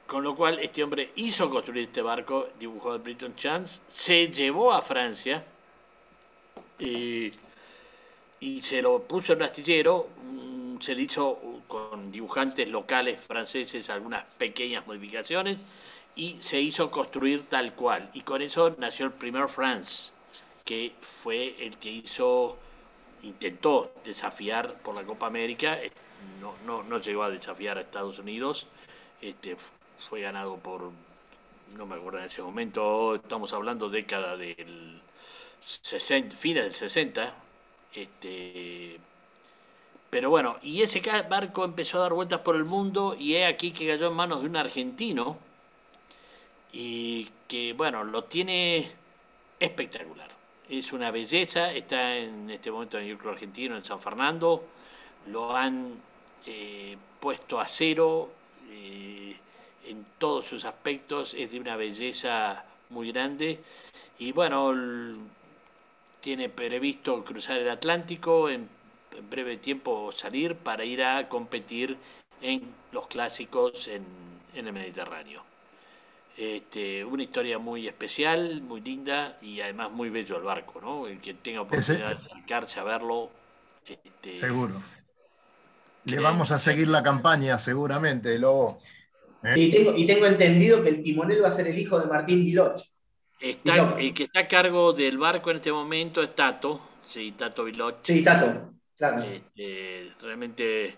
Con lo cual este hombre hizo construir este barco, dibujó de Britton Chance, se llevó a Francia eh, y se lo puso en un astillero, mm, se le hizo con dibujantes locales franceses algunas pequeñas modificaciones y se hizo construir tal cual. Y con eso nació el primer France, que fue el que hizo, intentó desafiar por la Copa América, eh, no, no, no llegó a desafiar a Estados Unidos, este, fue ganado por, no me acuerdo en ese momento, estamos hablando década del 60, fines del 60, este, pero bueno, y ese barco empezó a dar vueltas por el mundo y es aquí que cayó en manos de un argentino y que bueno, lo tiene espectacular. Es una belleza, está en este momento en el club argentino, en San Fernando, lo han eh, puesto a cero, eh, en todos sus aspectos, es de una belleza muy grande. Y bueno, tiene previsto cruzar el Atlántico, en, breve tiempo salir para ir a competir en los clásicos en, el Mediterráneo. Este, una historia muy especial, muy linda y además muy bello el barco, ¿no? El que tenga oportunidad de acercarse a verlo. Este, Seguro. Le vamos a seguir la campaña, seguramente, Lobo. ¿Eh? y tengo entendido que el timonel va a ser el hijo de Martín Viloch. el que está a cargo del barco en este momento es Tato, sí, Tato Viloch. Sí, Tato, claro. Este, realmente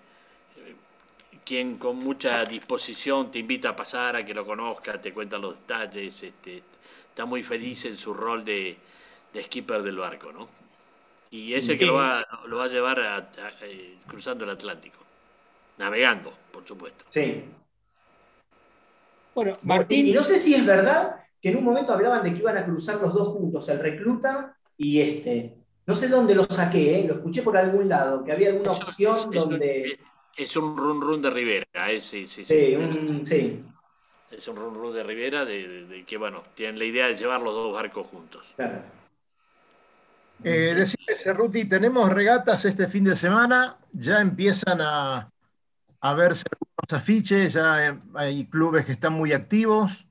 quien con mucha disposición te invita a pasar, a que lo conozca, te cuenta los detalles, este, está muy feliz en su rol de, skipper del barco, ¿no? Y ese que lo va, lo va a llevar eh, cruzando el Atlántico, navegando, por supuesto. Sí. Bueno, Martín. Y no sé si es verdad que en un momento hablaban de que iban a cruzar los dos juntos, el recluta y este. No sé dónde lo saqué, ¿eh? lo escuché por algún lado, que había alguna opción donde... es un run run de Rivera, ¿eh? sí, sí, sí. Un, sí. Es un run run de Rivera de, que, bueno, tienen la idea de llevar los dos barcos juntos. Claro. Eh, decime, Cerruti, tenemos regatas este fin de semana, ya empiezan a, a verse algunos afiches, ya hay clubes que están muy activos.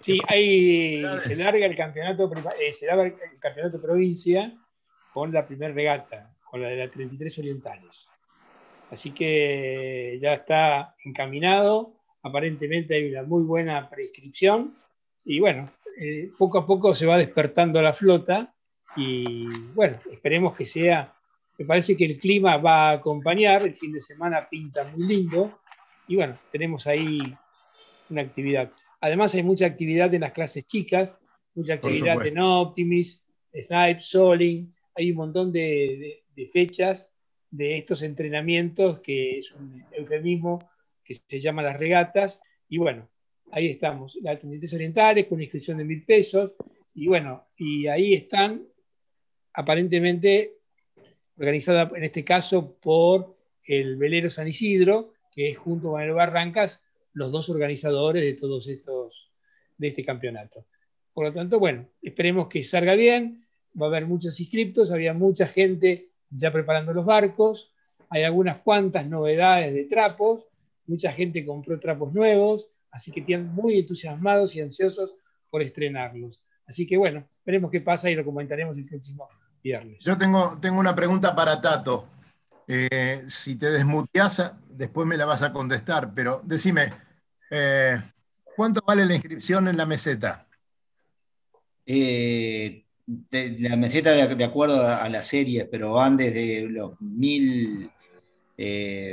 Sí, hay, se larga el campeonato, eh, se larga el campeonato provincia con la primera regata, con la de las 33 orientales. Así que ya está encaminado, aparentemente hay una muy buena prescripción y bueno, eh, poco a poco se va despertando la flota. Y bueno, esperemos que sea, me parece que el clima va a acompañar, el fin de semana pinta muy lindo. Y bueno, tenemos ahí una actividad. Además hay mucha actividad en las clases chicas, mucha actividad en Optimis, Snipe, Soling, hay un montón de, fechas de estos entrenamientos, que es un eufemismo que se llama las regatas, y bueno, ahí estamos, las tendencias orientales con inscripción de mil pesos, y bueno, y ahí están aparentemente organizada en este caso por el velero San Isidro, que es junto con el Barrancas los dos organizadores de todos estos, de este campeonato. Por lo tanto, bueno, esperemos que salga bien, va a haber muchos inscriptos, había mucha gente ya preparando los barcos, hay algunas cuantas novedades de trapos, mucha gente compró trapos nuevos, así que tienen muy entusiasmados y ansiosos por estrenarlos. Así que bueno, veremos qué pasa y lo comentaremos el próximo yo tengo, tengo una pregunta para Tato. Eh, si te desmuteas, después me la vas a contestar, pero decime, eh, ¿cuánto vale la inscripción en la meseta? Eh, la meseta de, acuerdo a, la serie, pero van desde los mil,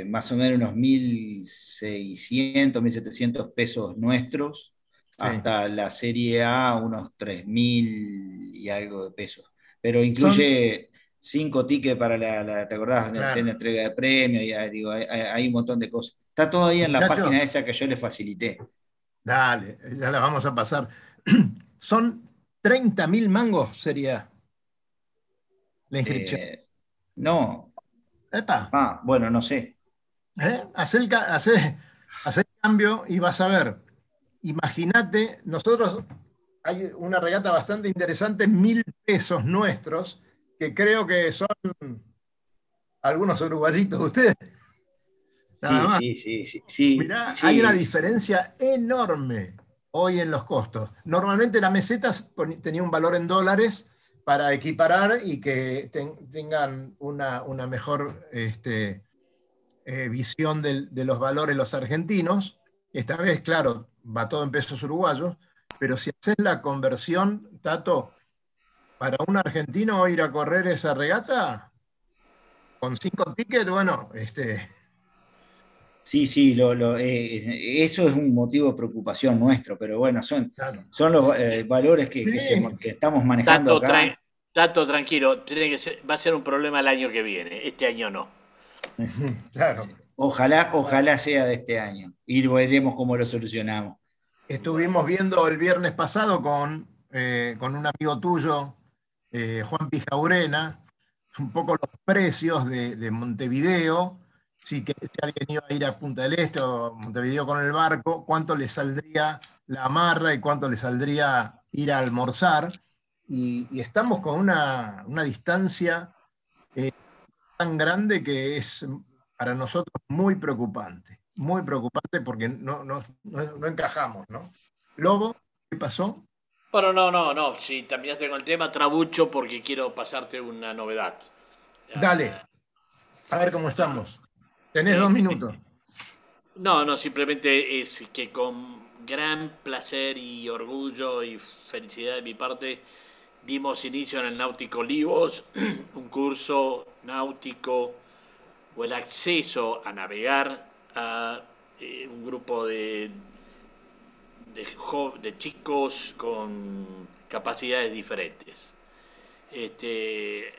más o menos unos 1.600, 1.700 pesos nuestros, hasta la serie A unos 3.000 y algo de pesos pero incluye cinco tickets para la, ¿te acordás? La entrega de premios, y, digo, hay, un montón de cosas. Está todo ahí en la página esa que yo le facilité. Dale, ya la vamos a pasar. Son 30 mil mangos, sería la inscripción. Eh, no. Ah, bueno, no sé. ¿Eh? Hacer, el cambio y vas a ver. Imagínate, nosotros hay una regata bastante interesante, mil pesos nuestros, que creo que son algunos uruguayitos de ustedes. Nada sí, Sí, sí, sí, Mirá, hay una diferencia enorme hoy en los costos. Normalmente la meseta tenía un valor en dólares para equiparar y que tengan una, mejor este, eh, visión de los valores los argentinos. Esta vez, claro, va todo en pesos uruguayos, pero si haces la conversión, Tato, para un argentino ir a correr esa regata, con cinco tickets, bueno, este... Sí, sí, eh, eso es un motivo de preocupación nuestro, pero bueno, son, son los eh, valores que, estamos manejando. Tato, acá. Tato tranquilo, tiene que va a ser un problema el año que viene, este año no. claro. Ojalá, ojalá sea de este año y veremos cómo lo solucionamos. Estuvimos viendo el viernes pasado con, eh, con un amigo tuyo, eh, Juan Pijaurena, un poco los precios de, Montevideo, si, que, alguien iba a ir a Punta del Este o Montevideo con el barco, cuánto le saldría la amarra y cuánto le saldría ir a almorzar. Y, estamos con una, distancia eh, tan grande que es para nosotros muy preocupante muy preocupante porque no, no, encajamos, ¿no? Lobo, ¿qué pasó? Bueno, no, no, no. Si terminaste con el tema, trabucho porque quiero pasarte una novedad. Dale. A ver cómo estamos. Tenés dos minutos. No, no, simplemente es que con gran placer y orgullo y felicidad de mi parte dimos inicio en el Náutico Olivos, un curso náutico o el acceso a navegar a eh, un grupo de, de, chicos con capacidades diferentes. Este,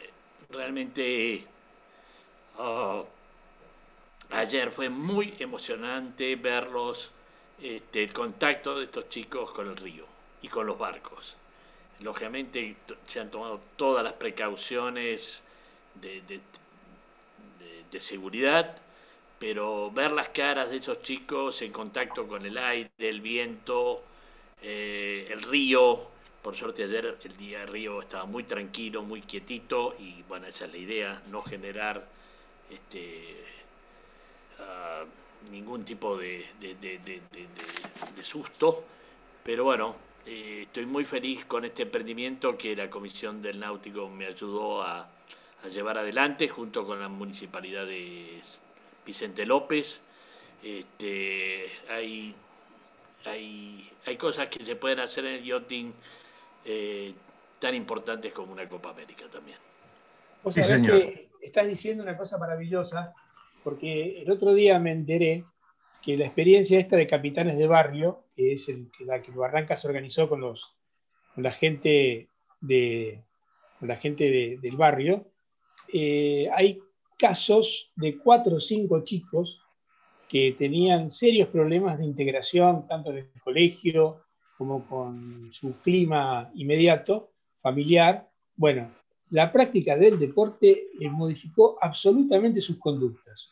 realmente oh, ayer fue muy emocionante verlos, este, el contacto de estos chicos con el río. y con los barcos. Lógicamente se han tomado todas las precauciones de, de seguridad, pero ver las caras de esos chicos en contacto con el aire, el viento, eh, el río, por suerte ayer el día del río estaba muy tranquilo, muy quietito y bueno, esa es la idea, no generar este, ningún tipo de, susto, pero bueno, eh, estoy muy feliz con este emprendimiento que la Comisión del Náutico me ayudó a, a llevar adelante junto con la Municipalidad de Vicente López. Este, hay, hay, hay cosas que se pueden hacer en el yachting eh, tan importantes como una Copa América también. O sea, que estás diciendo una cosa maravillosa, porque el otro día me enteré que la experiencia esta de Capitanes de Barrio, que es el, la que Barranca se organizó con, los, con la gente, de, la gente del barrio, eh, hay casos de cuatro o cinco chicos que tenían serios problemas de integración, tanto en el colegio como con su clima inmediato, familiar. Bueno, la práctica del deporte modificó absolutamente sus conductas.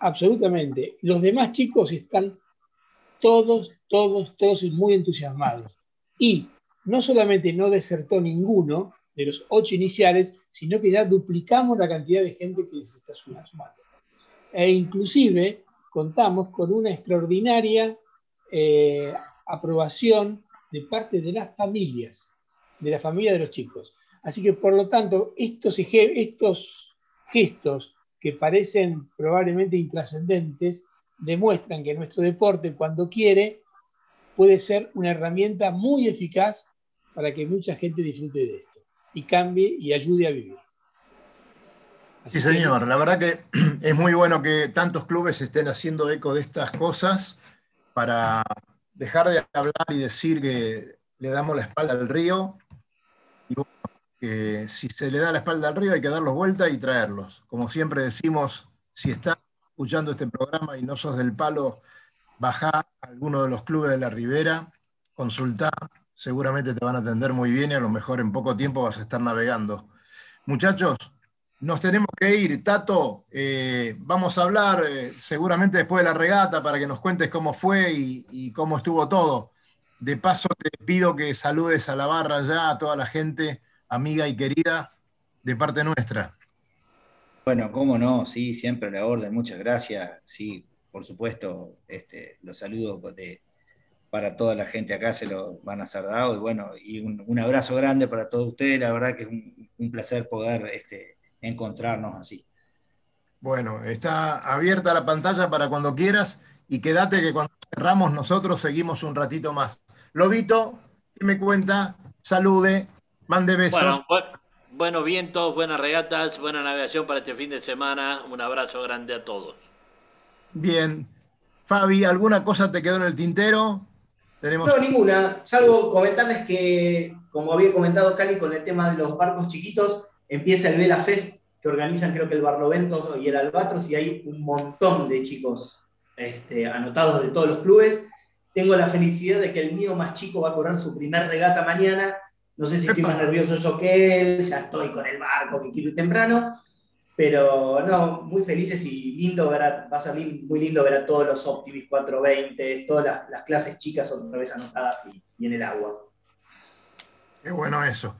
Absolutamente. Los demás chicos están todos, todos, todos muy entusiasmados. Y no solamente no desertó ninguno, de los ocho iniciales, sino que ya duplicamos la cantidad de gente que se está sumando. E inclusive contamos con una extraordinaria eh, aprobación de parte de las familias, de la familia de los chicos. Así que, por lo tanto, estos, estos gestos que parecen probablemente intrascendentes demuestran que nuestro deporte, cuando quiere, puede ser una herramienta muy eficaz para que mucha gente disfrute de esto y cambie y ayude a vivir. sí, señor. La verdad que es muy bueno que tantos clubes estén haciendo eco de estas cosas para dejar de hablar y decir que le damos la espalda al río. Y que si se le da la espalda al río hay que darlos vuelta y traerlos. Como siempre decimos, si estás escuchando este programa y no sos del palo, bajá a alguno de los clubes de la Ribera, consultá, seguramente te van a atender muy bien y a lo mejor en poco tiempo vas a estar navegando. Muchachos, nos tenemos que ir. Tato, eh, vamos a hablar eh, seguramente después de la regata para que nos cuentes cómo fue y, cómo estuvo todo. De paso, te pido que saludes a la barra ya, a toda la gente, amiga y querida, de parte nuestra. Bueno, cómo no, sí, siempre a la orden, muchas gracias. Sí, por supuesto, este, los saludos de, para toda la gente acá se lo van a ser dado. Y bueno, y un, abrazo grande para todos ustedes. La verdad que es un, placer poder este, encontrarnos así. Bueno, está abierta la pantalla para cuando quieras y quédate que cuando cerramos nosotros seguimos un ratito más. Lobito, ¿qué me cuenta? Salude, mande besos. Bueno, bueno, vientos, buenas regatas, buena navegación para este fin de semana. Un abrazo grande a todos. Bien. Fabi, ¿alguna cosa te quedó en el tintero? No, ninguna. Salvo comentarles que, como había comentado Cali con el tema de los barcos chiquitos, empieza el Vela Fest que organizan creo que el Barlovento y el Albatros y hay un montón de chicos este, anotados de todos los clubes. Tengo la felicidad de que el mío más chico va a correr su primer regata mañana. No sé si estoy más nervioso yo que él, ya estoy con el barco que quiero ir temprano, pero no, muy felices y lindo ver a, va a salir muy lindo ver a todos los Optimis 420, todas las, clases chicas otra vez anotadas y, en el agua. Qué bueno eso.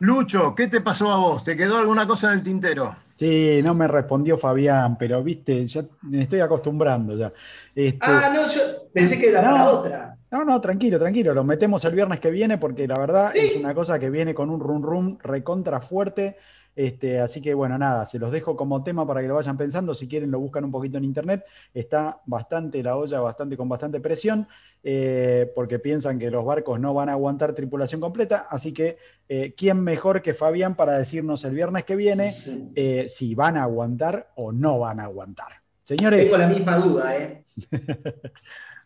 Lucho, ¿qué te pasó a vos? ¿Te quedó alguna cosa en el tintero? Sí, no me respondió Fabián, pero viste, ya me estoy acostumbrando ya. Este, ah, no, yo pensé que era para otra. No, no, tranquilo, tranquilo, lo metemos el viernes que viene porque la verdad es una cosa que viene con un rum rum recontra fuerte. Este, así que bueno, nada, se los dejo como tema para que lo vayan pensando. Si quieren, lo buscan un poquito en internet. Está bastante la olla, bastante con bastante presión, eh, porque piensan que los barcos no van a aguantar tripulación completa. Así que, eh, ¿quién mejor que Fabián para decirnos el viernes que viene eh, si van a aguantar o no van a aguantar? Señores. Tengo la misma duda, ¿eh?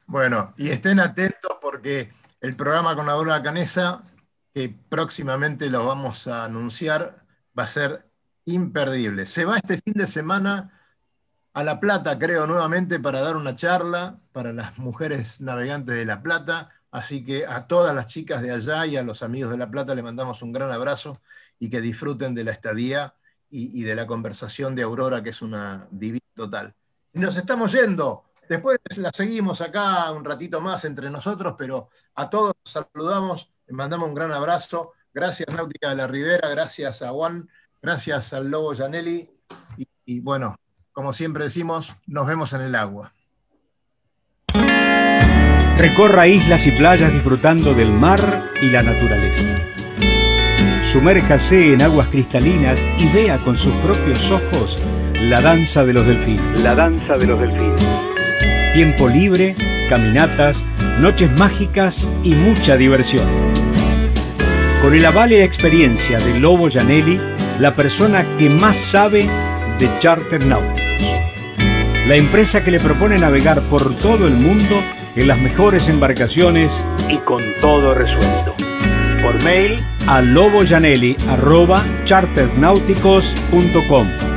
bueno, y estén atentos porque el programa con la Dora Canesa, que próximamente lo vamos a anunciar, va a ser imperdible. Se va este fin de semana a La Plata, creo, nuevamente para dar una charla para las mujeres navegantes de La Plata. Así que a todas las chicas de allá y a los amigos de La Plata le mandamos un gran abrazo y que disfruten de la estadía y, de la conversación de Aurora, que es una divina total. Y nos estamos yendo. Después la seguimos acá un ratito más entre nosotros, pero a todos saludamos, les mandamos un gran abrazo. Gracias Náutica de la Ribera, gracias a Juan, gracias al Lobo Janelli. y bueno, como siempre decimos, nos vemos en el agua. Recorra islas y playas disfrutando del mar y la naturaleza. Sumérjase en aguas cristalinas y vea con sus propios ojos la danza de los delfines. La danza de los delfines. Tiempo libre, caminatas, noches mágicas y mucha diversión. Con el aval y experiencia de Lobo Janelli, la persona que más sabe de charter náuticos. La empresa que le propone navegar por todo el mundo en las mejores embarcaciones y con todo resuelto. Por mail a loboyanelli.chartersnáuticos.com